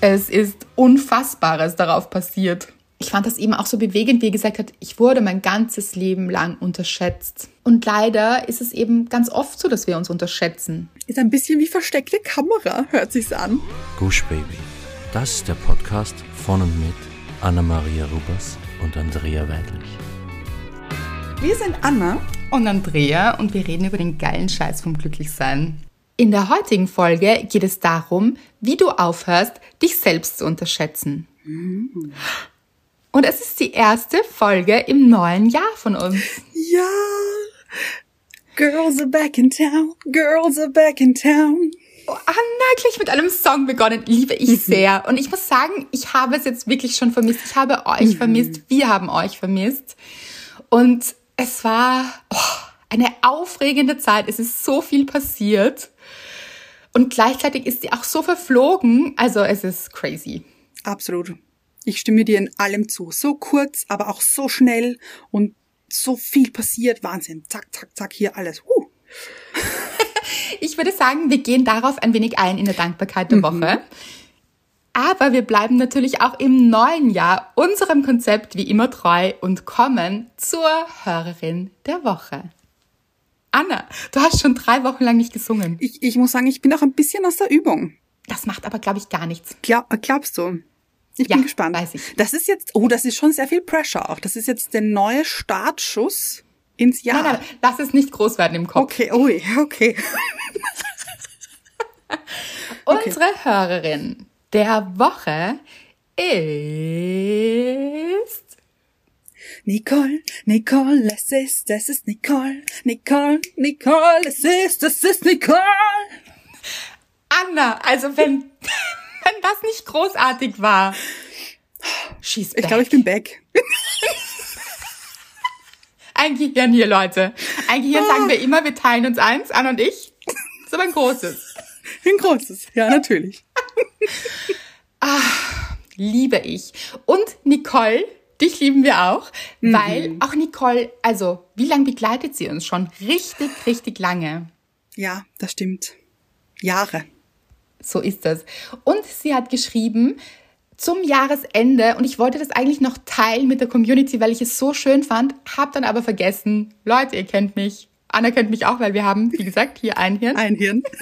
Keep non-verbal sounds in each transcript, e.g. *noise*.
Es ist Unfassbares darauf passiert. Ich fand das eben auch so bewegend, wie er gesagt hat, ich wurde mein ganzes Leben lang unterschätzt. Und leider ist es eben ganz oft so, dass wir uns unterschätzen. Ist ein bisschen wie versteckte Kamera, hört sich's an. Gush Baby. Das ist der Podcast von und mit Anna-Maria Rubers und Andrea Weidlich. Wir sind Anna und Andrea und wir reden über den geilen Scheiß vom Glücklichsein. In der heutigen Folge geht es darum, wie du aufhörst, dich selbst zu unterschätzen. Und es ist die erste Folge im neuen Jahr von uns. Ja. Girls are back in town. Girls are back in town. Oh, Anna, gleich mit einem Song begonnen. Liebe ich sehr. Und ich muss sagen, ich habe es jetzt wirklich schon vermisst. Ich habe euch mhm. vermisst. Wir haben euch vermisst. Und es war oh, eine aufregende Zeit. Es ist so viel passiert. Und gleichzeitig ist sie auch so verflogen. Also es ist crazy. Absolut. Ich stimme dir in allem zu. So kurz, aber auch so schnell und so viel passiert. Wahnsinn. Zack, zack, zack, hier alles. Uh. *laughs* ich würde sagen, wir gehen darauf ein wenig ein in der Dankbarkeit der mhm. Woche. Aber wir bleiben natürlich auch im neuen Jahr unserem Konzept wie immer treu und kommen zur Hörerin der Woche. Anna, du hast schon drei Wochen lang nicht gesungen. Ich, ich muss sagen, ich bin auch ein bisschen aus der Übung. Das macht aber, glaube ich, gar nichts. Glaub, glaubst du? Ich ja, bin gespannt. Weiß ich. Das ist jetzt, oh, das ist schon sehr viel Pressure auch. Das ist jetzt der neue Startschuss ins Jahr. Nein, nein, lass es nicht groß werden im Kopf. Okay, ui, okay. *laughs* Unsere okay. Hörerin der Woche ist Nicole, Nicole, es ist, es ist Nicole, Nicole, Nicole, es ist, es ist Nicole. Anna, also wenn, *laughs* wenn das nicht großartig war. Schieß Ich glaube, ich bin back. ein Gehirn hier, Leute. Ein Gehirn ah. sagen wir immer, wir teilen uns eins, Anna und ich. Das ist aber ein großes. Ein großes, ja, natürlich. ah, liebe ich. Und Nicole, Dich lieben wir auch, mhm. weil auch Nicole, also wie lange begleitet sie uns schon? Richtig, richtig lange. Ja, das stimmt. Jahre. So ist das. Und sie hat geschrieben, zum Jahresende und ich wollte das eigentlich noch teilen mit der Community, weil ich es so schön fand, hab dann aber vergessen, Leute, ihr kennt mich, Anna kennt mich auch, weil wir haben, wie gesagt, hier ein Hirn. Ein Hirn. *laughs*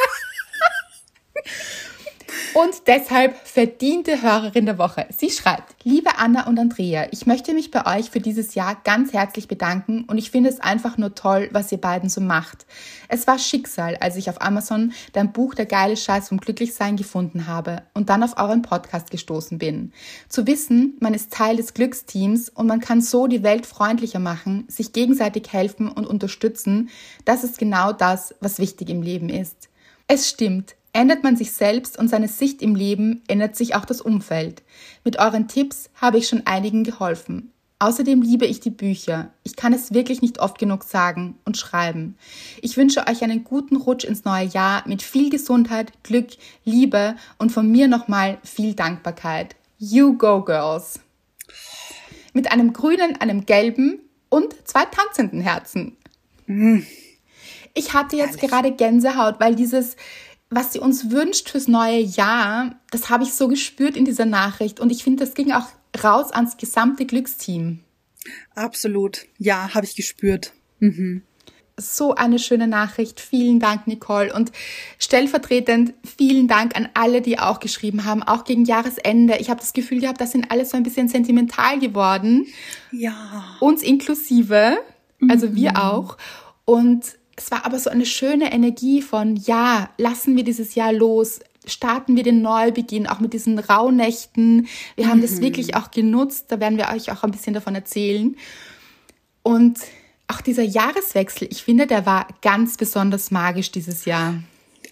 Und deshalb verdiente Hörerin der Woche. Sie schreibt, liebe Anna und Andrea, ich möchte mich bei euch für dieses Jahr ganz herzlich bedanken und ich finde es einfach nur toll, was ihr beiden so macht. Es war Schicksal, als ich auf Amazon dein Buch Der geile Scheiß vom Glücklichsein gefunden habe und dann auf euren Podcast gestoßen bin. Zu wissen, man ist Teil des Glücksteams und man kann so die Welt freundlicher machen, sich gegenseitig helfen und unterstützen, das ist genau das, was wichtig im Leben ist. Es stimmt, Ändert man sich selbst und seine Sicht im Leben, ändert sich auch das Umfeld. Mit euren Tipps habe ich schon einigen geholfen. Außerdem liebe ich die Bücher. Ich kann es wirklich nicht oft genug sagen und schreiben. Ich wünsche euch einen guten Rutsch ins neue Jahr mit viel Gesundheit, Glück, Liebe und von mir nochmal viel Dankbarkeit. You go, Girls! Mit einem grünen, einem gelben und zwei tanzenden Herzen. Mm. Ich hatte jetzt Ehrlich? gerade Gänsehaut, weil dieses, was sie uns wünscht fürs neue Jahr, das habe ich so gespürt in dieser Nachricht. Und ich finde, das ging auch raus ans gesamte Glücksteam. Absolut. Ja, habe ich gespürt. Mhm. So eine schöne Nachricht. Vielen Dank, Nicole. Und stellvertretend vielen Dank an alle, die auch geschrieben haben, auch gegen Jahresende. Ich habe das Gefühl gehabt, das sind alle so ein bisschen sentimental geworden. Ja. Uns inklusive. Also mhm. wir auch. Und es war aber so eine schöne Energie von, ja, lassen wir dieses Jahr los, starten wir den Neubeginn, auch mit diesen Rauhnächten. Wir haben mhm. das wirklich auch genutzt, da werden wir euch auch ein bisschen davon erzählen. Und auch dieser Jahreswechsel, ich finde, der war ganz besonders magisch dieses Jahr.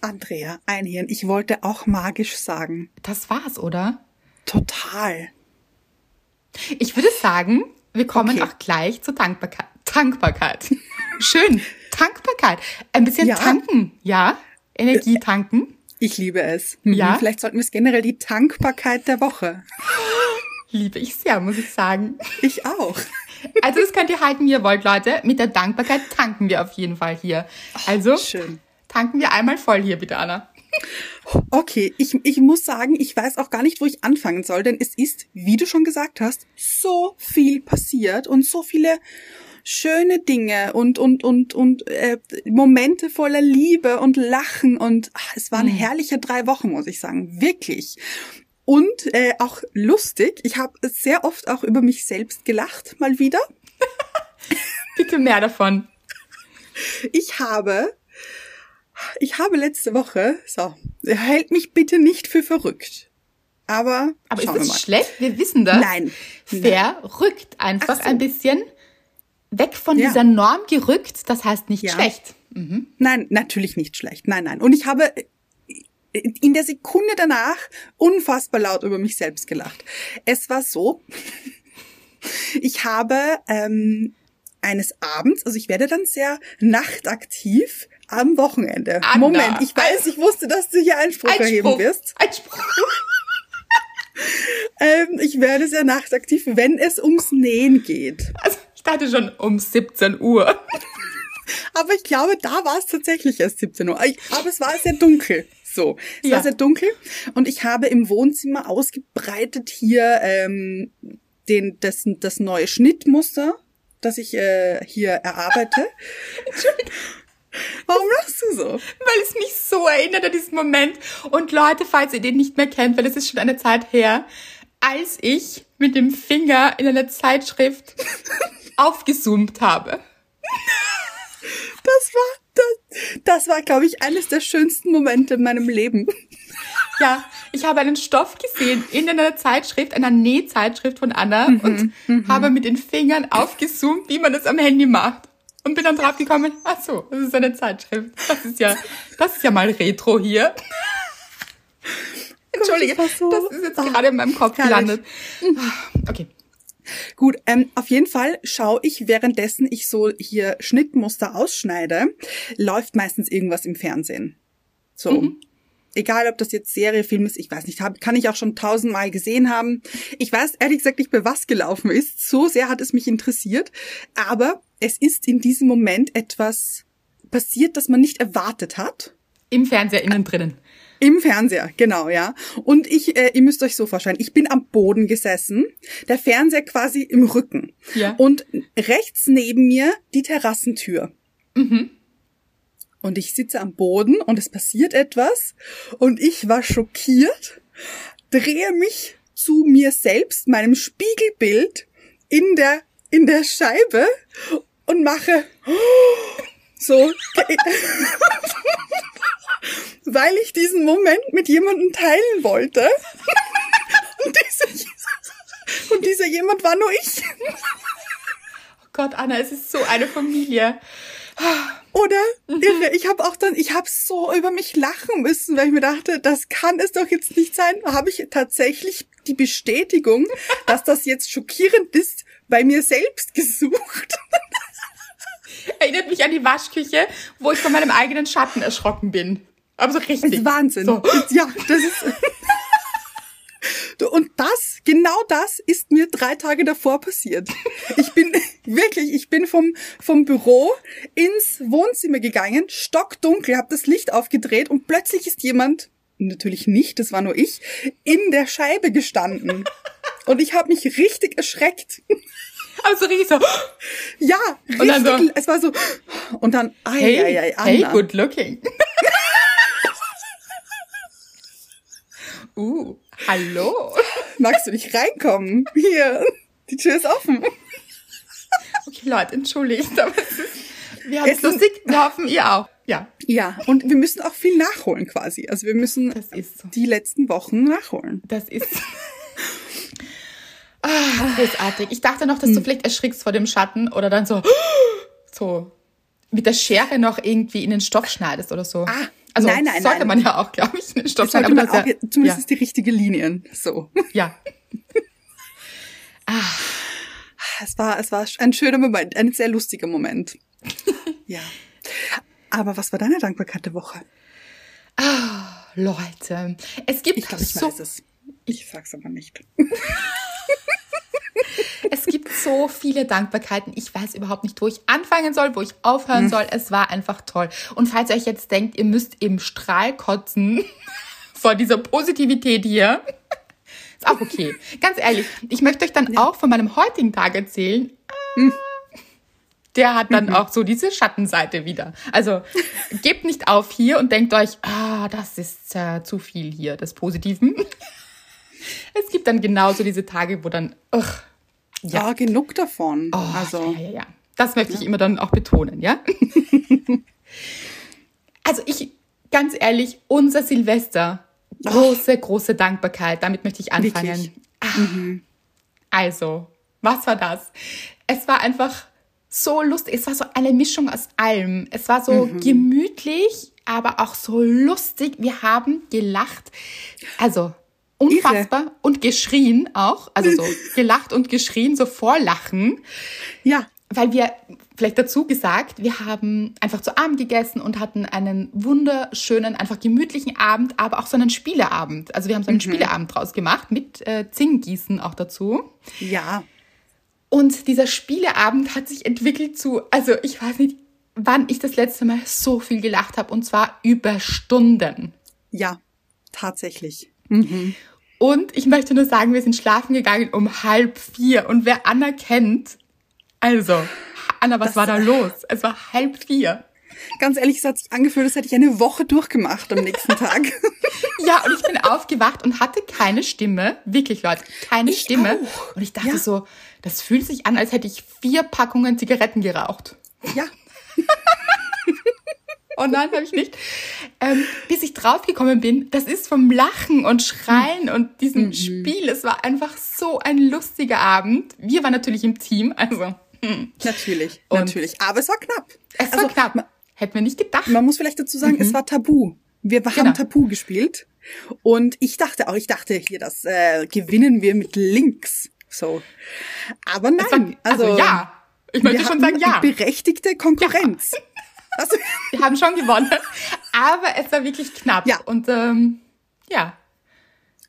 Andrea, ein Hirn, ich wollte auch magisch sagen. Das war's, oder? Total. Ich würde sagen, wir kommen okay. auch gleich zur Dankbarkeit. Dankbarkeit. *laughs* Schön. Dankbarkeit. Ein bisschen ja. tanken, ja? Energie tanken. Ich liebe es. Mhm. Ja. Vielleicht sollten wir es generell die Tankbarkeit der Woche. *laughs* Liebe ich sehr, muss ich sagen. Ich auch. *laughs* Also das könnt ihr halten, wie ihr wollt, Leute. Mit der Dankbarkeit tanken wir auf jeden Fall hier. Also Schön. tanken wir einmal voll hier, bitte, Anna. Okay, ich, ich muss sagen, ich weiß auch gar nicht, wo ich anfangen soll, denn es ist, wie du schon gesagt hast, so viel passiert und so viele schöne Dinge und und und und äh, Momente voller Liebe und Lachen und ach, es waren Mhm. herrliche drei Wochen, muss ich sagen, wirklich. Und äh, auch lustig. Ich habe sehr oft auch über mich selbst gelacht, mal wieder. *laughs* Bitte mehr davon. Ich habe, ich habe letzte Woche, so, hält mich bitte nicht für verrückt. Aber, Aber ist das mal. schlecht? Wir wissen das. Nein. Verrückt. Einfach Ach so. ein bisschen weg von Ja. dieser Norm gerückt. Das heißt nicht Ja. schlecht. Mhm. Nein, natürlich nicht schlecht. Nein, nein. Und ich habe in der Sekunde danach unfassbar laut über mich selbst gelacht. Es war so, *laughs* ich habe ähm, eines Abends, also ich werde dann sehr nachtaktiv am Wochenende. Anna, Moment, ich weiß, ich wusste, dass du hier Einspruch erheben Einspruch. wirst. Einspruch. *laughs* Ähm, ich werde sehr nachtaktiv, wenn es ums Nähen geht. Also, ich dachte schon um 17 Uhr. *laughs* Aber ich glaube, da war es tatsächlich erst 17 Uhr. Aber es war sehr dunkel. So, es Ja. war sehr dunkel und ich habe im Wohnzimmer ausgebreitet hier ähm, den, das, das neue Schnittmuster, das ich äh, hier erarbeite. *laughs* Warum lachst du so? weil es mich so erinnert an diesen Moment. Und Leute, falls ihr den nicht mehr kennt, weil es ist schon eine Zeit her, als ich mit dem Finger in einer Zeitschrift aufgezoomt habe. Das war, das, das war, glaube ich, eines der schönsten Momente in meinem Leben. Ja, ich habe einen Stoff gesehen in einer Zeitschrift, einer Nähzeitschrift von Anna und habe mit den Fingern aufgezoomt, wie man das am Handy macht. Und bin dann draufgekommen, ach so, das ist eine Zeitschrift. Das ist ja, das ist ja mal Retro hier. Entschuldige, das ist jetzt gerade in meinem Kopf gelandet. Okay. Gut, ähm, auf jeden Fall schaue ich, währenddessen ich so hier Schnittmuster ausschneide, läuft meistens irgendwas im Fernsehen. So. Egal, ob das jetzt Serie, Film ist, ich weiß nicht, hab, kann ich auch schon tausendmal gesehen haben. Ich weiß ehrlich gesagt nicht mehr, was gelaufen ist. So sehr hat es mich interessiert. Aber es ist in diesem Moment etwas passiert, das man nicht erwartet hat. Im Fernseher innen drinnen. Im Fernseher, genau, ja. Und ich, äh, ihr müsst euch so vorstellen, ich bin am Boden gesessen, der Fernseher quasi im Rücken. Ja. Und rechts neben mir die Terrassentür. Und ich sitze am Boden und es passiert etwas und ich war schockiert, drehe mich zu mir selbst, meinem Spiegelbild in der, in der Scheibe und mache so, *laughs* *laughs* weil ich diesen Moment mit jemandem teilen wollte. *laughs* Und dieser, und dieser jemand war nur ich. Oh Gott, Anna, es ist so eine Familie. Oder? Irre. Ich habe auch dann, ich habe so über mich lachen müssen, weil ich mir dachte, das kann es doch jetzt nicht sein. Habe ich tatsächlich die Bestätigung, dass das jetzt schockierend ist, bei mir selbst gesucht. Erinnert mich an die Waschküche, wo ich von meinem eigenen Schatten erschrocken bin. Aber so Das richtig. ist Wahnsinn. So. Ja, das ist. *laughs* Und das, genau das ist mir drei Tage davor passiert. Ich bin *laughs* wirklich, ich bin vom, vom Büro ins Wohnzimmer gegangen, stockdunkel, habe das Licht aufgedreht und plötzlich ist jemand, natürlich nicht, das war nur ich, in der Scheibe gestanden. *laughs* Und ich habe mich richtig erschreckt. Aber so richtig so, Ja, richtig. dann so- es war so. Und dann, ai, hey, ai, ai, hey, Anna. good looking. Uh, hallo. *laughs* Magst du nicht reinkommen? Hier, die Tür ist offen. Okay, Leute, entschuldigt, aber wir haben Es lustig, wir hoffen, ihr auch. Ja, Ja, und wir müssen auch viel nachholen quasi. Also wir müssen so. die letzten Wochen nachholen. Das ist ah, großartig. Ich dachte noch, dass Hm. du vielleicht erschrickst vor dem Schatten oder dann so, *gasps* so mit der Schere noch irgendwie in den Stoff schneidest oder so. Ah, also nein, nein, sollte nein. man ja auch, glaube ich, in den Stoff Das sollte schneiden. man aber auch, ist zumindest ja, die richtige Linien. So. ja, Es war, es war ein schöner Moment, ein sehr lustiger Moment. *laughs* ja. Aber was war deine Dankbarkeit der Woche? ja. Leute, es gibt Ich glaube, ich so, weiß es. Ich sag's aber nicht. *laughs* es gibt so viele Dankbarkeiten. Ich weiß überhaupt nicht, wo ich anfangen soll, wo ich aufhören soll. Es war einfach toll. Und falls ihr euch jetzt denkt, ihr müsst im Strahl kotzen *laughs* vor dieser Positivität hier, ist auch okay. Ganz ehrlich, ich möchte euch dann auch von meinem heutigen Tag erzählen. Der hat dann auch so diese Schattenseite wieder. Also gebt nicht auf hier und denkt euch, ah, das ist äh, zu viel hier des Positiven. *laughs* Es gibt dann genauso diese Tage, wo dann, ugh, Ja, genug davon. Oh, also, ja, ja, ja. Das möchte ich immer dann auch betonen, ja? *laughs* also ich, ganz ehrlich, unser Silvester, große, große Dankbarkeit. Damit möchte ich anfangen. Ah, Also, was war das? Es war einfach so lustig. Es war so eine Mischung aus allem. Es war so gemütlich, aber auch so lustig. Wir haben gelacht. Also, unfassbar. Und geschrien auch. Also so *laughs* gelacht und geschrien, so vorlachen ja, weil wir, vielleicht dazu gesagt, wir haben einfach zu Abend gegessen und hatten einen wunderschönen, einfach gemütlichen Abend, aber auch so einen Spieleabend. Also wir haben so einen Spieleabend draus gemacht mit äh, Zinggießen auch dazu. ja. Und dieser Spieleabend hat sich entwickelt zu, also ich weiß nicht, wann ich das letzte Mal so viel gelacht habe und zwar über Stunden. Ja, tatsächlich. Und ich möchte nur sagen, wir sind schlafen gegangen um halb vier. Und wer Anna kennt, also, Anna, was Das- war da los? Es war halb vier. Ganz ehrlich, es hat sich angefühlt, als hätte ich eine Woche durchgemacht am nächsten Tag. *laughs* Ja, und ich bin aufgewacht und hatte keine Stimme. Wirklich, Leute, keine Ich Stimme. auch. Und ich dachte Ja. so, das fühlt sich an, als hätte ich vier Packungen Zigaretten geraucht. ja, *laughs* Oh nein, habe ich nicht. Ähm, bis ich draufgekommen bin, das ist vom Lachen und Schreien und diesem Mhm. Spiel. Es war einfach so ein lustiger Abend. Wir waren natürlich im Team, also natürlich, Und- natürlich. Aber es war knapp. es war Also, knapp. Hätten wir nicht gedacht. Man muss vielleicht dazu sagen, es war Tabu. Wir haben Genau. Tabu gespielt. Und ich dachte auch, ich dachte hier, das äh, gewinnen wir mit Links. So. Aber Es war, nein. also, ja, ich möchte schon hatten sagen ja. Berechtigte Konkurrenz. Also, *laughs* Wir haben schon gewonnen, aber es war wirklich knapp. Ja. Und ähm, ja,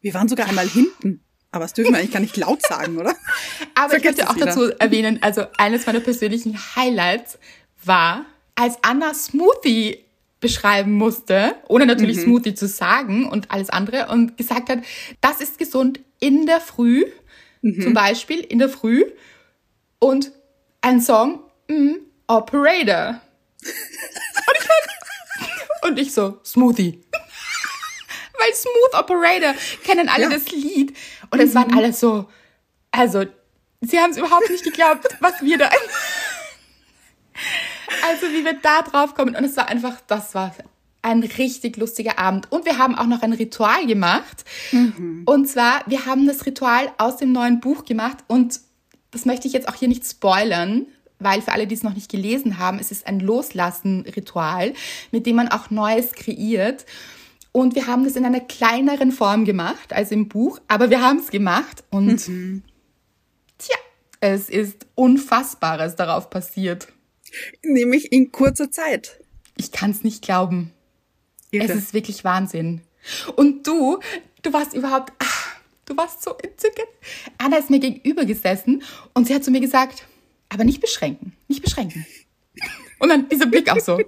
wir waren sogar einmal hinten. Aber das dürfen wir eigentlich gar nicht laut sagen, oder? *laughs* Aber ich Vergesst möchte auch wieder. dazu erwähnen, also eines meiner persönlichen Highlights war, als Anna Smoothie beschreiben musste, ohne natürlich Mhm. Smoothie zu sagen und alles andere und gesagt hat, das ist gesund in der Früh, Mhm. zum Beispiel in der Früh und ein Song, mm, Operator. Und ich, hör- und ich so, Smoothie. Weil Smooth Operator kennen alle Ja. das Lied. Und es waren alle so, also, sie haben es überhaupt nicht geglaubt, was wir da. Also, wie wir da drauf kommen. Und es war einfach, das war ein richtig lustiger Abend. Und wir haben auch noch ein Ritual gemacht. Und zwar, wir haben das Ritual aus dem neuen Buch gemacht. Und das möchte ich jetzt auch hier nicht spoilern, weil für alle, die es noch nicht gelesen haben, es ist ein Loslassen-Ritual, mit dem man auch Neues kreiert. Und wir haben das in einer kleineren Form gemacht als im Buch, aber wir haben es gemacht und tja, es ist Unfassbares darauf passiert. Nämlich in kurzer Zeit. Ich kann es nicht glauben. Irre. Es ist wirklich Wahnsinn. Und du, du warst überhaupt, ach, du warst so entzückend. Anna ist mir gegenüber gesessen und sie hat zu mir gesagt, aber nicht beschränken, nicht beschränken. Und dann dieser Blick auch so.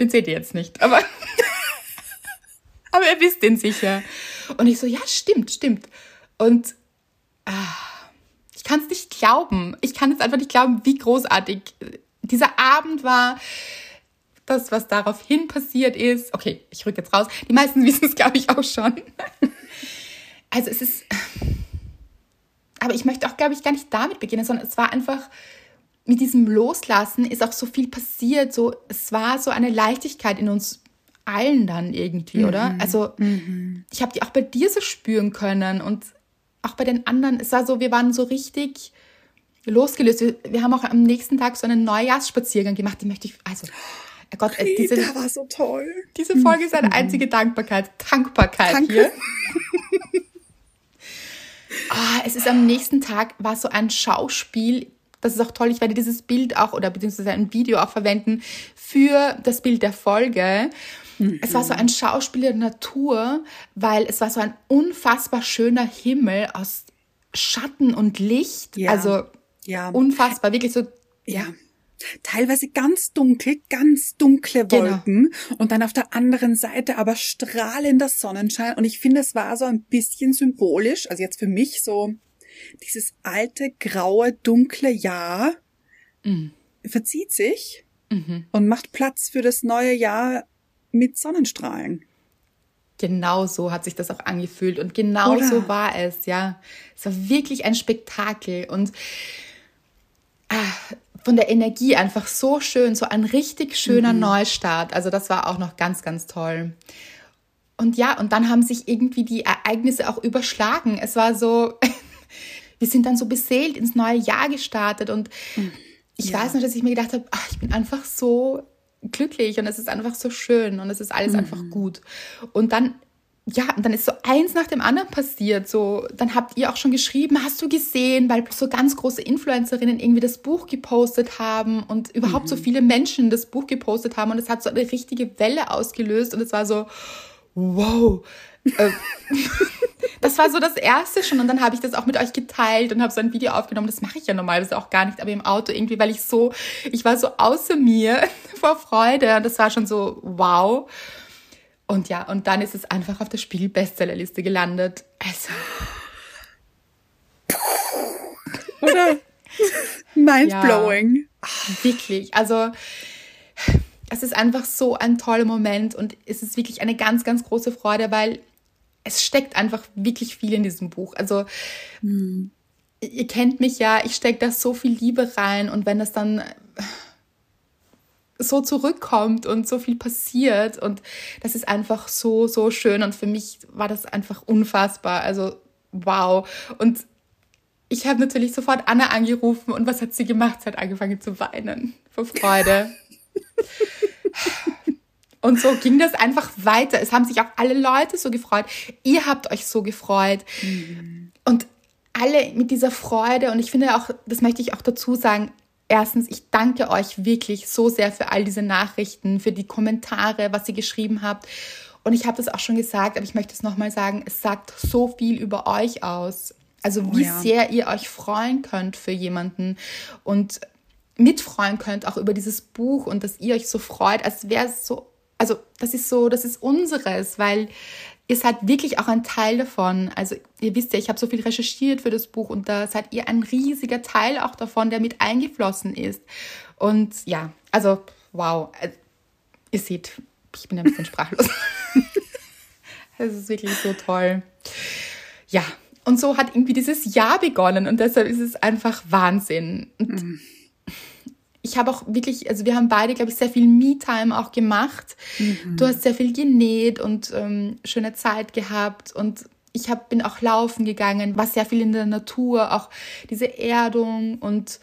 Den seht ihr jetzt nicht, aber, *laughs* aber ihr wisst den sicher. Und ich so, ja, stimmt, stimmt. Und ah, ich kann es nicht glauben. Ich kann es einfach nicht glauben, wie großartig dieser Abend war das, was daraufhin passiert ist. Okay, ich rück jetzt raus. Die meisten *laughs* wissen es, glaube ich, auch schon. Also es ist. Aber ich möchte auch, glaube ich, gar nicht damit beginnen, sondern es war einfach mit diesem Loslassen ist auch so viel passiert. So, es war so eine Leichtigkeit in uns allen dann irgendwie, oder? Also ich habe die auch bei dir so spüren können und auch bei den anderen. Es war so, wir waren so richtig losgelöst. Wir, wir haben auch am nächsten Tag so einen Neujahrsspaziergang gemacht. Die möchte ich, also, oh Gott, äh, diese, der war so toll. diese Folge ist eine einzige Dankbarkeit, Dankbarkeit Danke. hier. *laughs* Ah, es ist am nächsten Tag, war so ein Schauspiel. Das ist auch toll. Ich werde dieses Bild auch oder beziehungsweise ein Video auch verwenden für das Bild der Folge. Es war so ein Schauspiel der Natur, weil es war so ein unfassbar schöner Himmel aus Schatten und Licht. Ja. Also Ja. Unfassbar, wirklich so. Ja. Teilweise ganz dunkel, ganz dunkle Genau. Wolken und dann auf der anderen Seite aber strahlender Sonnenschein. Und ich finde, es war so ein bisschen symbolisch, also jetzt für mich so dieses alte, graue, dunkle Jahr Mhm. verzieht sich Mhm. und macht Platz für das neue Jahr mit Sonnenstrahlen. Genau so hat sich das auch angefühlt und genau Oder? so war es, ja. Es war wirklich ein Spektakel und ah, von der Energie einfach so schön, so ein richtig schöner Neustart. Also das war auch noch ganz, ganz toll. Und ja, und dann haben sich irgendwie die Ereignisse auch überschlagen. Es war so, *laughs* wir sind dann so beseelt ins neue Jahr gestartet und ich Ja. weiß noch, dass ich mir gedacht habe, ach, ich bin einfach so glücklich und es ist einfach so schön und es ist alles einfach gut. Und dann, ja, und dann ist so eins nach dem anderen passiert. So, dann habt ihr auch schon geschrieben, hast du gesehen, weil so ganz große Influencerinnen irgendwie das Buch gepostet haben und überhaupt so viele Menschen das Buch gepostet haben und es hat so eine richtige Welle ausgelöst und es war so, wow. Äh, *laughs* das war so das erste schon und dann habe ich das auch mit euch geteilt und habe so ein Video aufgenommen. Das mache ich ja normalerweise auch gar nicht, aber im Auto irgendwie, weil ich so, ich war so außer mir *laughs* vor Freude und das war schon so wow. Und ja, und dann ist es einfach auf der Spiegel-Bestsellerliste gelandet. Also, Oder? Mindblowing. wirklich, also es ist einfach so ein toller Moment und es ist wirklich eine ganz, ganz große Freude, weil es steckt einfach wirklich viel in diesem Buch. Also ihr kennt mich ja, ich stecke da so viel Liebe rein und wenn das dann so zurückkommt und so viel passiert und das ist einfach so, so schön und für mich war das einfach unfassbar. Also wow. Und ich habe natürlich sofort Anna angerufen und was hat sie gemacht? Sie hat angefangen zu weinen vor Freude. *laughs* Und so ging das einfach weiter. Es haben sich auch alle Leute so gefreut. Ihr habt euch so gefreut. Und alle mit dieser Freude. Und ich finde auch, das möchte ich auch dazu sagen. Erstens, ich danke euch wirklich so sehr für all diese Nachrichten, für die Kommentare, was ihr geschrieben habt. Und ich habe das auch schon gesagt, aber ich möchte es nochmal sagen, es sagt so viel über euch aus. Also wie ja. sehr ihr euch freuen könnt für jemanden und mitfreuen könnt auch über dieses Buch und dass ihr euch so freut, als wäre es so, also das ist so, das ist unseres, weil ihr seid wirklich auch ein Teil davon. Also ihr wisst ja, ich habe so viel recherchiert für das Buch und da seid ihr ein riesiger Teil auch davon, der mit eingeflossen ist. Und ja, also wow, äh, ihr seht, ich bin ein bisschen sprachlos. *laughs* Es ist wirklich so toll. Ja, und so hat irgendwie dieses Jahr begonnen und deshalb ist es einfach Wahnsinn. Und ich habe auch wirklich, also wir haben beide, glaube ich, sehr viel Me-Time auch gemacht. Du hast sehr viel genäht und ähm, schöne Zeit gehabt und ich hab, bin auch laufen gegangen, war sehr viel in der Natur, auch diese Erdung und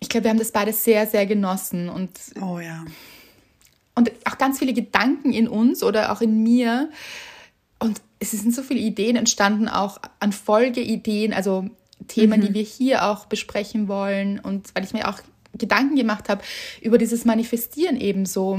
ich glaube, wir haben das beide sehr, sehr genossen und Oh ja. und auch ganz viele Gedanken in uns oder auch in mir. Und es sind so viele Ideen entstanden, auch an Folgeideen, also Themen, die wir hier auch besprechen wollen. Und weil ich mir auch Gedanken gemacht habe über dieses Manifestieren ebenso.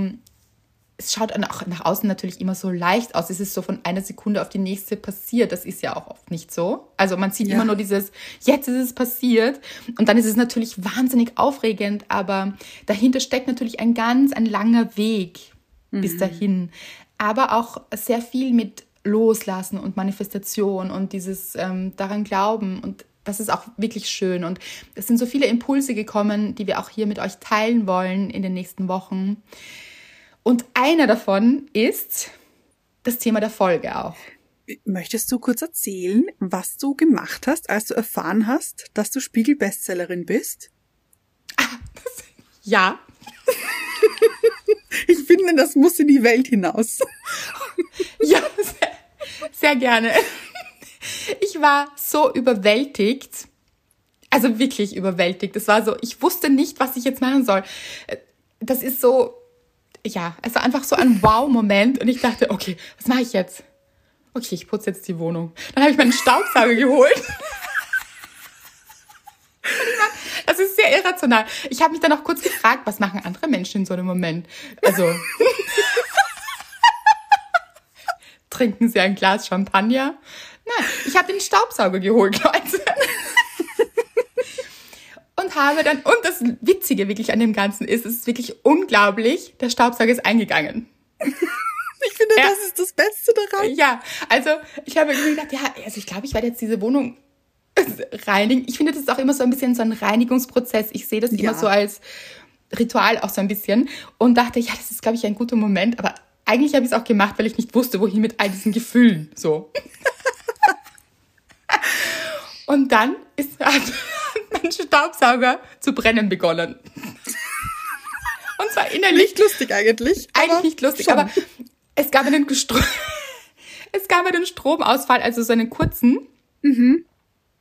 Es schaut auch nach außen natürlich immer so leicht aus. Es ist so von einer Sekunde auf die nächste passiert. Das ist ja auch oft nicht so. Also man sieht Ja. immer nur dieses, jetzt ist es passiert. Und dann ist es natürlich wahnsinnig aufregend, aber dahinter steckt natürlich ein ganz, ein langer Weg bis dahin. Aber auch sehr viel mit Loslassen und Manifestation und dieses ähm, daran glauben. Und das ist auch wirklich schön. Und es sind so viele Impulse gekommen, die wir auch hier mit euch teilen wollen in den nächsten Wochen. Und einer davon ist das Thema der Folge auch. Möchtest du kurz erzählen, was du gemacht hast, als du erfahren hast, dass du Spiegel-Bestsellerin bist? Ja, *laughs* Ich finde, das muss in die Welt hinaus. Ja, sehr, sehr gerne. Ich war so überwältigt. Also wirklich überwältigt. Es war so, ich wusste nicht, was ich jetzt machen soll. Das ist so, ja, es war einfach so ein Wow-Moment. Und ich dachte, okay, was mache ich jetzt? Okay, ich putze jetzt die Wohnung. Dann habe ich meinen Staubsauger geholt. *laughs* Das ist sehr irrational. Ich habe mich dann auch kurz gefragt, was machen andere Menschen in so einem Moment? Also, *laughs* trinken sie ein Glas Champagner? Nein, ich habe den Staubsauger geholt, Leute. Und habe dann, und das Witzige wirklich an dem Ganzen ist, es ist wirklich unglaublich, der Staubsauger ist eingegangen. Ich finde, ja. das ist das Beste daran. Ja, also ich habe irgendwie gedacht, ja, also ich glaube, ich werde jetzt diese Wohnung reinigen. Ich finde, das ist auch immer so ein bisschen so ein Reinigungsprozess. Ich sehe das ja. immer so als Ritual auch so ein bisschen und dachte, ja, das ist, glaube ich, ein guter Moment, aber eigentlich habe ich es auch gemacht, weil ich nicht wusste, wohin mit all diesen Gefühlen. So. Und dann ist *laughs* hat mein Staubsauger zu brennen begonnen. Und zwar innerlich. Nicht lustig eigentlich. Eigentlich nicht lustig, schon. aber es gab einen Strom *laughs* es gab einen Stromausfall, also so einen kurzen. Mhm.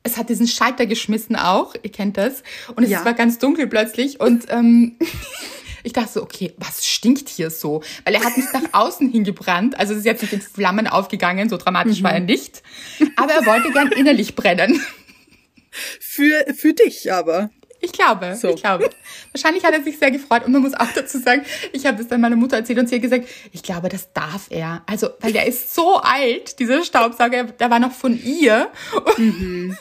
Es hat diesen Schalter geschmissen auch, ihr kennt das. Und es ja. war ganz dunkel plötzlich und ähm, *laughs* ich dachte so, okay, was stinkt hier so? Weil er hat nicht nach außen hingebrannt, also es ist jetzt nicht in Flammen aufgegangen, so dramatisch mhm. war er nicht. Aber er wollte gern innerlich brennen. Für, für dich aber. Ich glaube, so. ich glaube. Wahrscheinlich hat er sich sehr gefreut und man muss auch dazu sagen, ich habe das dann meiner Mutter erzählt und sie hat gesagt, ich glaube, das darf er. Also, weil der ist so alt, dieser Staubsauger, der war noch von ihr. Mhm.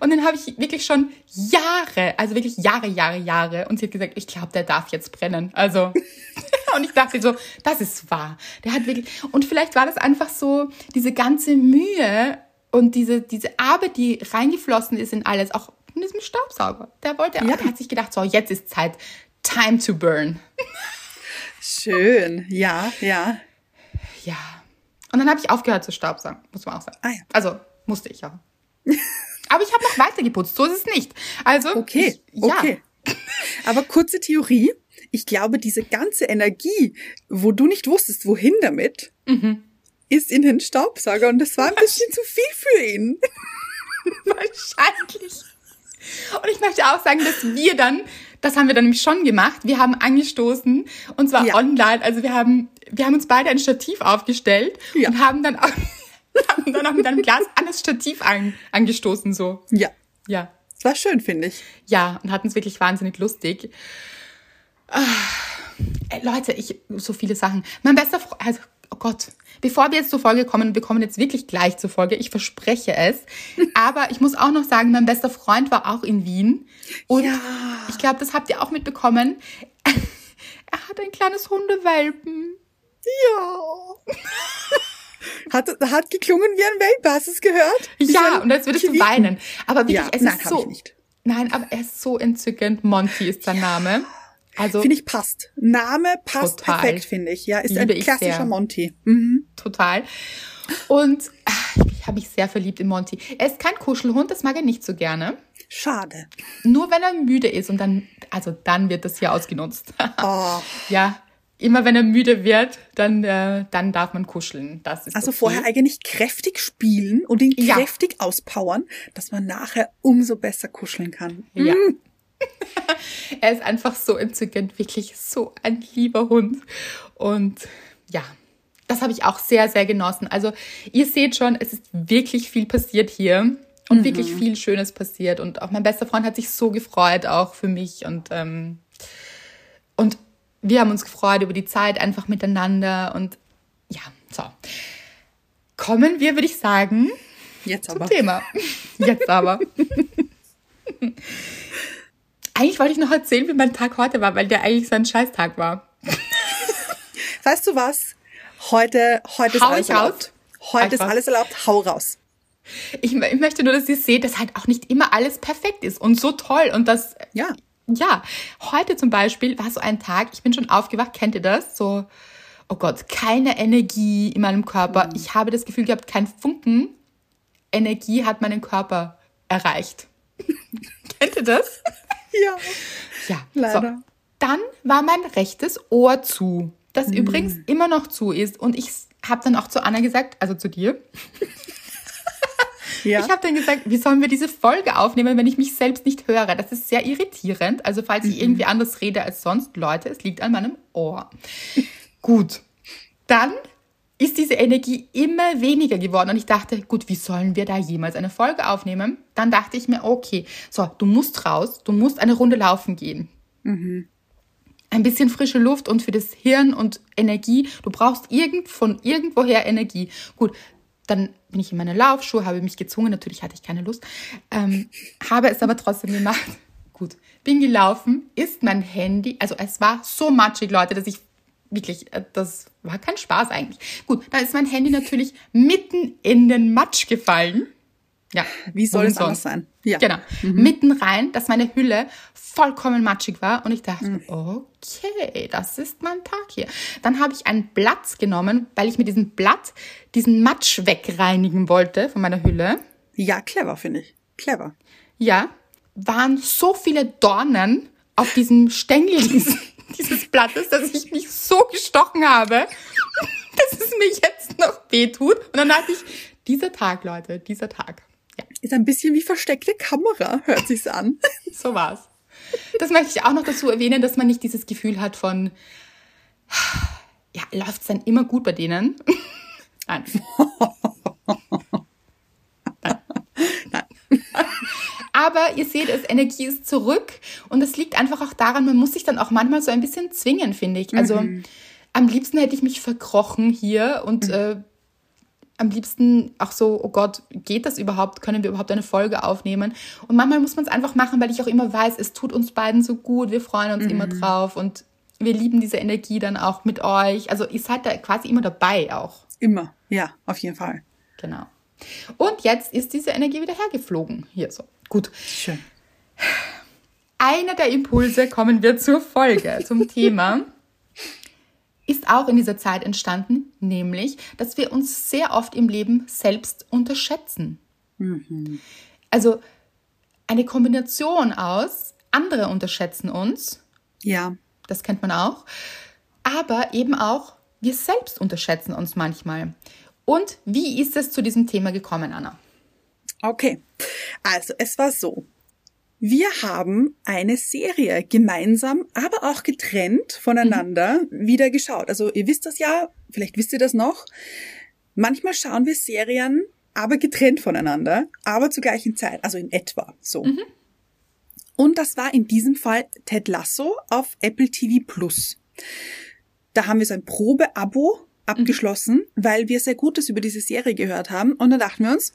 Und den habe ich wirklich schon Jahre, also wirklich Jahre, Jahre, Jahre. Und sie hat gesagt, ich glaube, der darf jetzt brennen. Also, *laughs* und ich dachte so, das ist wahr. Der hat wirklich, und vielleicht war das einfach so, diese ganze Mühe und diese, diese Arbeit, die reingeflossen ist in alles, auch in diesem Staubsauger. Der wollte, ja. der hat sich gedacht, so, jetzt ist Zeit, time to burn. Schön, ja, ja. Ja. Und dann habe ich aufgehört zu staubsaugen, muss man auch sagen. Ah, ja. Also, musste ich ja. *laughs* Aber ich habe noch weiter geputzt, so ist es nicht. Also, okay, ich, ja. okay. Aber kurze Theorie. Ich glaube, diese ganze Energie, wo du nicht wusstest, wohin damit, mhm. ist in den Staubsauger und das war ein bisschen zu viel für ihn. *laughs* Wahrscheinlich. Und ich möchte auch sagen, dass wir dann, das haben wir dann nämlich schon gemacht, wir haben angestoßen und zwar ja. online. Also wir haben, wir haben uns beide ein Stativ aufgestellt ja. und haben dann auch, *laughs* haben dann auch mit einem Glas an das Stativ an, angestoßen, so. Ja. Ja. Es war schön, finde ich. Ja, und hatten es wirklich wahnsinnig lustig. Ah, Leute, ich, so viele Sachen. Mein bester Freund, also, oh Gott, Bevor wir jetzt zur Folge kommen, wir kommen jetzt wirklich gleich zur Folge, ich verspreche es. *laughs* Aber ich muss auch noch sagen, mein bester Freund war auch in Wien. Und ja. ich glaube, das habt ihr auch mitbekommen. *laughs* er hat ein kleines Hundewelpen. Ja. Hat, hat geklungen wie ein Welpe, hast du es gehört? Ja, und jetzt würdest du weinen. Aber wirklich, ja, es nein, ist so. Nein, aber er ist so entzückend. Monty ist sein Name. Also finde ich passt. Name passt total. perfekt, finde ich. Ja, ist Liebe ein klassischer Monty. Mhm. Total. Und ach, ich habe mich sehr verliebt in Monty. Er ist kein Kuschelhund, das mag er nicht so gerne. Schade. Nur wenn er müde ist und dann, also dann wird das hier ausgenutzt. *laughs* Oh. ja, immer wenn er müde wird, dann, äh, dann darf man kuscheln. Das ist also okay. vorher eigentlich kräftig spielen und ihn ja. kräftig auspowern, dass man nachher umso besser kuscheln kann. Ja. Mm. *laughs* er ist einfach so entzückend, wirklich so ein lieber Hund. Und ja, das habe ich auch sehr, sehr genossen. Also ihr seht schon, es ist wirklich viel passiert hier und mhm. wirklich viel Schönes passiert. Und auch mein bester Freund hat sich so gefreut, auch für mich. Und, ähm, und wir haben uns gefreut über die Zeit einfach miteinander. Und ja, so. Kommen wir, würde ich sagen, Jetzt zum aber. Thema. Jetzt aber. Eigentlich wollte ich noch erzählen, wie mein Tag heute war, weil der eigentlich so ein Scheißtag war. weißt du was? Heute, heute ist alles erlaubt. Heute ist alles erlaubt. Hau raus. Ich, ich, möchte nur, dass ihr seht, dass halt auch nicht immer alles perfekt ist und so toll und das, ja. Ja. Heute zum Beispiel war so ein Tag, ich bin schon aufgewacht, kennt ihr das? So, oh Gott, keine Energie in meinem Körper. Mhm. Ich habe das Gefühl gehabt, kein Funken Energie hat meinen Körper erreicht. *laughs* kennt ihr das? Ja. Ja, leider. So. Dann war mein rechtes Ohr zu, das mhm. übrigens immer noch zu ist. Und ich habe dann auch zu Anna gesagt, also zu dir. Ja. Ich habe dann gesagt, wie sollen wir diese Folge aufnehmen, wenn ich mich selbst nicht höre? Das ist sehr irritierend. Also falls ich mhm. irgendwie anders rede als sonst, Leute, es liegt an meinem Ohr. Gut. Dann ist diese Energie immer weniger geworden. Und ich dachte, gut, wie sollen wir da jemals eine Folge aufnehmen? Dann dachte ich mir, okay, so, du musst raus, du musst eine Runde laufen gehen. Mhm. Ein bisschen frische Luft und für das Hirn und Energie. Du brauchst irgend von irgendwoher Energie. Gut, dann bin ich in meine Laufschuhe, habe mich gezwungen, natürlich hatte ich keine Lust, ähm, habe es aber trotzdem gemacht. *laughs* Gut, bin gelaufen, ist mein Handy, also es war so matschig, Leute, dass ich wirklich, äh, das war kein Spaß eigentlich. Gut, dann ist mein Handy natürlich mitten in den Matsch gefallen. Ja, wie soll es anders sein? Ja. Genau. Mhm. Mitten rein, dass meine Hülle vollkommen matschig war und ich dachte, mhm. okay, das ist mein Tag hier. Dann habe ich ein Blatt genommen, weil ich mit diesem Blatt diesen Matsch wegreinigen wollte von meiner Hülle. Ja, clever finde ich. Clever. Ja, waren so viele Dornen auf diesem Stängel dieses, *laughs* dieses Blattes, dass ich mich so gestochen habe, *laughs* dass es mir jetzt noch wehtut. Und dann dachte ich, dieser Tag, Leute, dieser Tag. Ist ein bisschen wie versteckte Kamera, hört sich's an. *laughs* so war's. Das möchte ich auch noch dazu erwähnen, dass man nicht dieses Gefühl hat von, ja, läuft's dann immer gut bei denen? *laughs* Nein. Nein. *laughs* Aber ihr seht es, Energie ist zurück und es liegt einfach auch daran, man muss sich dann auch manchmal so ein bisschen zwingen, finde ich. Also mhm. am liebsten hätte ich mich verkrochen hier und mhm. äh, am liebsten auch so, oh Gott, geht das überhaupt? Können wir überhaupt eine Folge aufnehmen? Und manchmal muss man es einfach machen, weil ich auch immer weiß, es tut uns beiden so gut, wir freuen uns mhm. immer drauf und wir lieben diese Energie dann auch mit euch. Also ihr seid da quasi immer dabei auch. Immer, ja, auf jeden Fall. Genau. Und jetzt ist diese Energie wieder hergeflogen. Hier so. Gut. Schön. Einer der Impulse kommen wir zur Folge, zum Thema *laughs* ist auch in dieser Zeit entstanden, nämlich, dass wir uns sehr oft im Leben selbst unterschätzen. Mhm. Also eine Kombination aus, andere unterschätzen uns. Ja. Das kennt man auch. Aber eben auch, wir selbst unterschätzen uns manchmal. Und wie ist es zu diesem Thema gekommen, Anna? Okay, also es war so. Wir haben eine Serie gemeinsam, aber auch getrennt voneinander mhm. wieder geschaut. Also ihr wisst das ja, vielleicht wisst ihr das noch. Manchmal schauen wir Serien, aber getrennt voneinander, aber zur gleichen Zeit, also in etwa so. Mhm. Und das war in diesem Fall Ted Lasso auf Apple TV Plus. Da haben wir so ein Probeabo abgeschlossen, mhm. weil wir sehr Gutes über diese Serie gehört haben. Und dann dachten wir uns,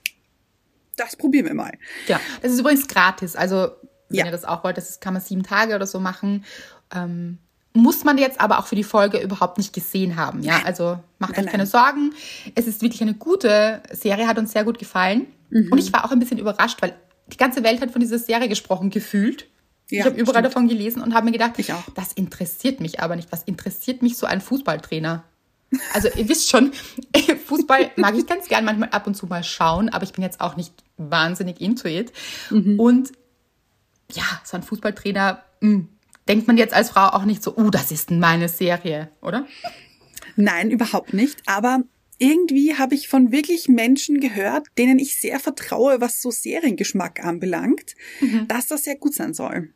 das probieren wir mal. Ja, das ist übrigens gratis. Also, wenn ja. ihr das auch wollt, das kann man sieben Tage oder so machen. Ähm, muss man jetzt aber auch für die Folge überhaupt nicht gesehen haben. Ja, also macht euch keine Sorgen. Es ist wirklich eine gute Serie, hat uns sehr gut gefallen. Mhm. Und ich war auch ein bisschen überrascht, weil die ganze Welt hat von dieser Serie gesprochen, gefühlt. Ja, ich habe überall stimmt. davon gelesen und habe mir gedacht, ich auch. das interessiert mich aber nicht. Was interessiert mich so ein Fußballtrainer? Also ihr wisst schon, *laughs* Fußball mag ich ganz gern manchmal ab und zu mal schauen, aber ich bin jetzt auch nicht wahnsinnig into it. Mhm. Und ja, so ein Fußballtrainer mh, hm, denkt man jetzt als Frau auch nicht so, uh, das ist meine Serie, oder? Nein, überhaupt nicht. Aber irgendwie habe ich von wirklich Menschen gehört, denen ich sehr vertraue, was so Seriengeschmack anbelangt, mhm. dass das sehr gut sein soll.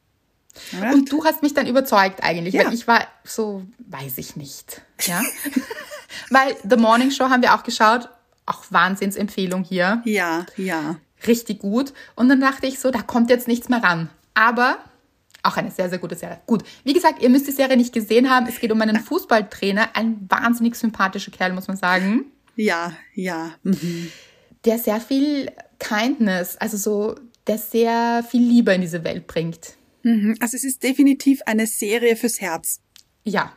Ja. Und du hast mich dann überzeugt eigentlich, ja. weil ich war so, weiß ich nicht. Ja. *laughs* weil The Morning Show haben wir auch geschaut, auch Wahnsinnsempfehlung hier. Ja, ja. Richtig gut. Und dann dachte ich so, da kommt jetzt nichts mehr ran. Aber auch eine sehr, sehr gute Serie. Gut, wie gesagt, ihr müsst die Serie nicht gesehen haben. Es geht um einen Fußballtrainer, ein wahnsinnig sympathischer Kerl, muss man sagen. Ja, ja. Mhm. Der sehr viel Kindness, also so, der sehr viel Liebe in diese Welt bringt. Mhm. Also es ist definitiv eine Serie fürs Herz. Ja.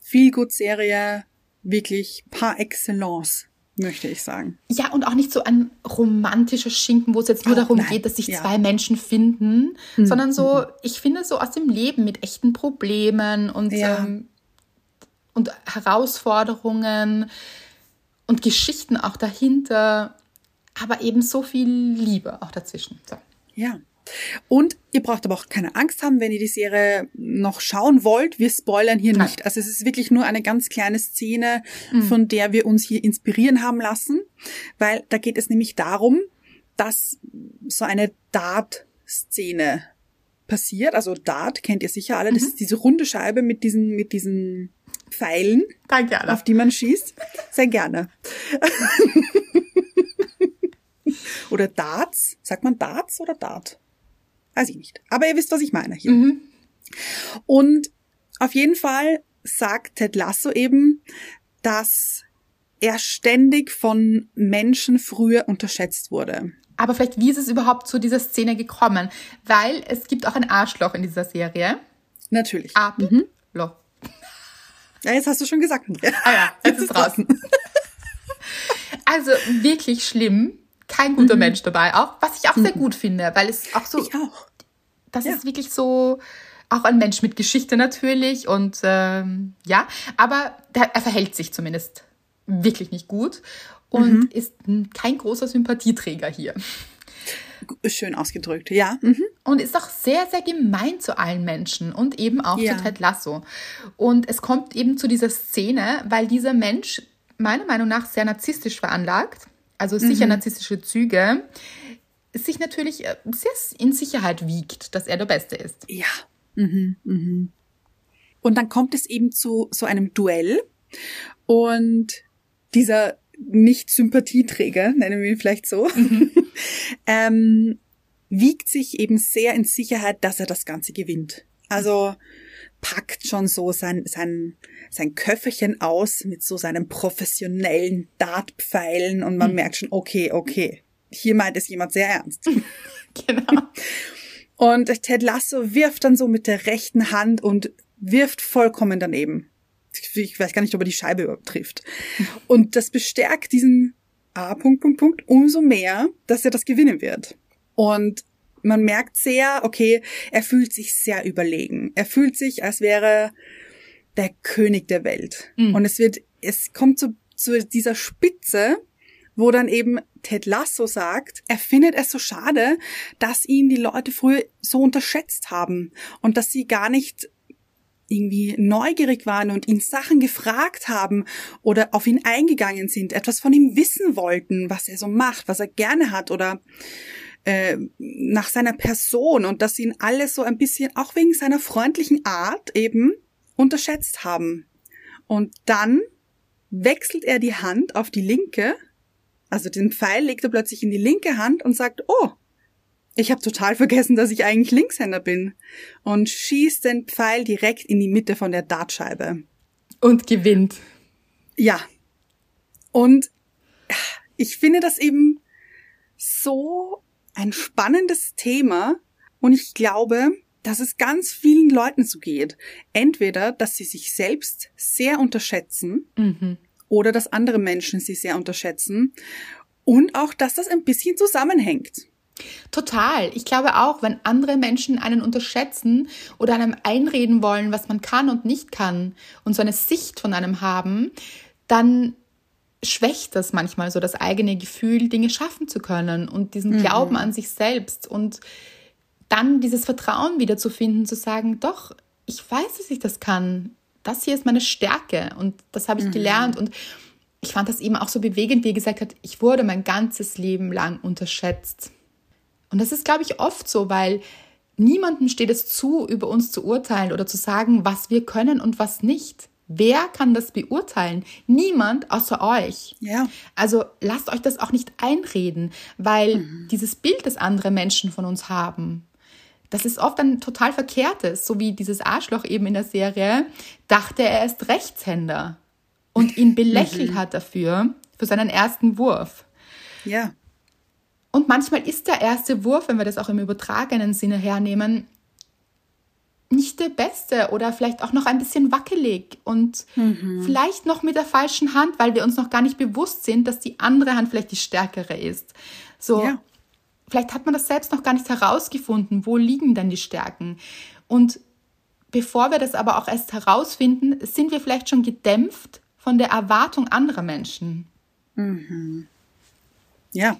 Viel gut Serie, wirklich par excellence möchte ich sagen. Ja, und auch nicht so ein romantischer Schinken, wo es jetzt nur oh, darum nein. geht, dass sich ja. zwei Menschen finden, mhm. sondern so, mhm. ich finde so aus dem Leben mit echten Problemen und, ja. ähm, und Herausforderungen und Geschichten auch dahinter, aber eben so viel Liebe auch dazwischen. So. Ja. Und ihr braucht aber auch keine Angst haben, wenn ihr die Serie noch schauen wollt. Wir spoilern hier Nein. nicht. Also es ist wirklich nur eine ganz kleine Szene, mhm. von der wir uns hier inspirieren haben lassen, weil da geht es nämlich darum, dass so eine Dart-Szene passiert. Also Dart kennt ihr sicher alle. Das mhm. ist diese runde Scheibe mit diesen, mit diesen Pfeilen, Danke, Anna. auf die man schießt. Sehr gerne. *laughs* oder Darts. Sagt man Darts oder Dart? Weiß ich nicht. Aber ihr wisst, was ich meine hier. Mhm. Und auf jeden Fall sagt Ted Lasso eben, dass er ständig von Menschen früher unterschätzt wurde. Aber vielleicht, wie ist es überhaupt zu dieser Szene gekommen? Weil es gibt auch ein Arschloch in dieser Serie. Natürlich. Arschloch. Mhm. Ja, jetzt hast du schon gesagt. Ah ja, jetzt *laughs* ist draußen. also wirklich schlimm. Kein guter mhm. Mensch dabei. Auch, was ich auch mhm. sehr gut finde, weil es auch so. Ich auch. Das ja. ist wirklich so auch ein Mensch mit Geschichte natürlich und ähm, ja, aber der, er verhält sich zumindest wirklich nicht gut und mhm. ist kein großer Sympathieträger hier. Schön ausgedrückt, ja. Mhm. Und ist auch sehr, sehr gemein zu allen Menschen und eben auch ja. zu Ted Lasso. Und es kommt eben zu dieser Szene, weil dieser Mensch meiner Meinung nach sehr narzisstisch veranlagt, also sicher mhm. narzisstische Züge, sich natürlich äh, sehr in Sicherheit wiegt, dass er der Beste ist. Ja. Mhm. Mhm. Und dann kommt es eben zu so einem Duell und dieser nicht-Sympathieträger, nennen wir ihn vielleicht so, mhm. *laughs* ähm, wiegt sich eben sehr in Sicherheit, dass er das Ganze gewinnt. Also packt schon so sein, sein, sein Köfferchen aus mit so seinen professionellen Dartpfeilen und man mhm. merkt schon, okay, okay, hier meint es jemand sehr ernst. *laughs* genau. Und Ted Lasso wirft dann so mit der rechten Hand und wirft vollkommen daneben ich weiß gar nicht, ob er die Scheibe überhaupt trifft. Und das bestärkt diesen A, Punkt, Punkt, Punkt, umso mehr, dass er das gewinnen wird. Und man merkt sehr, okay, er fühlt sich sehr überlegen. Er fühlt sich, als wäre der König der Welt. Mhm. Und es wird, es kommt zu, zu dieser Spitze, wo dann eben Ted Lasso sagt, er findet es so schade, dass ihn die Leute früher so unterschätzt haben und dass sie gar nicht irgendwie neugierig waren und ihn Sachen gefragt haben oder auf ihn eingegangen sind, etwas von ihm wissen wollten, was er so macht, was er gerne hat oder äh, nach seiner Person und dass ihn alles so ein bisschen, auch wegen seiner freundlichen Art eben, unterschätzt haben. Und dann wechselt er die Hand auf die linke, also den Pfeil legt er plötzlich in die linke Hand und sagt, oh, ich habe total vergessen, dass ich eigentlich Linkshänder bin und schießt den Pfeil direkt in die Mitte von der Dartscheibe. Und gewinnt. Ja. Und ich finde das eben so ein spannendes Thema und ich glaube, dass es ganz vielen Leuten so geht. Entweder, dass sie sich selbst sehr unterschätzen mhm. oder dass andere Menschen sie sehr unterschätzen und auch, dass das ein bisschen zusammenhängt. Total. Ich glaube auch, wenn andere Menschen einen unterschätzen oder einem einreden wollen, was man kann und nicht kann und so eine Sicht von einem haben, dann schwächt das manchmal so das eigene Gefühl, Dinge schaffen zu können und diesen mhm. Glauben an sich selbst und dann dieses Vertrauen wiederzufinden, zu sagen, doch, ich weiß, dass ich das kann. Das hier ist meine Stärke und das habe ich mhm. gelernt und ich fand das eben auch so bewegend, wie er gesagt hat, ich wurde mein ganzes Leben lang unterschätzt. Und das ist, glaube ich, oft so, weil niemandem steht es zu, über uns zu urteilen oder zu sagen, was wir können und was nicht. Wer kann das beurteilen? Niemand außer euch. Ja. Also lasst euch das auch nicht einreden, weil mhm. dieses Bild, das andere Menschen von uns haben, das ist oft ein total verkehrtes, so wie dieses Arschloch eben in der Serie dachte, er ist Rechtshänder und ihn *laughs* belächelt mhm. hat dafür, für seinen ersten Wurf. Ja. Und manchmal ist der erste Wurf, wenn wir das auch im übertragenen Sinne hernehmen, der beste oder vielleicht auch noch ein bisschen wackelig und mhm. vielleicht noch mit der falschen Hand, weil wir uns noch gar nicht bewusst sind, dass die andere Hand vielleicht die stärkere ist. So, ja. vielleicht hat man das selbst noch gar nicht herausgefunden, wo liegen denn die Stärken. Und bevor wir das aber auch erst herausfinden, sind wir vielleicht schon gedämpft von der Erwartung anderer Menschen. Mhm. Ja,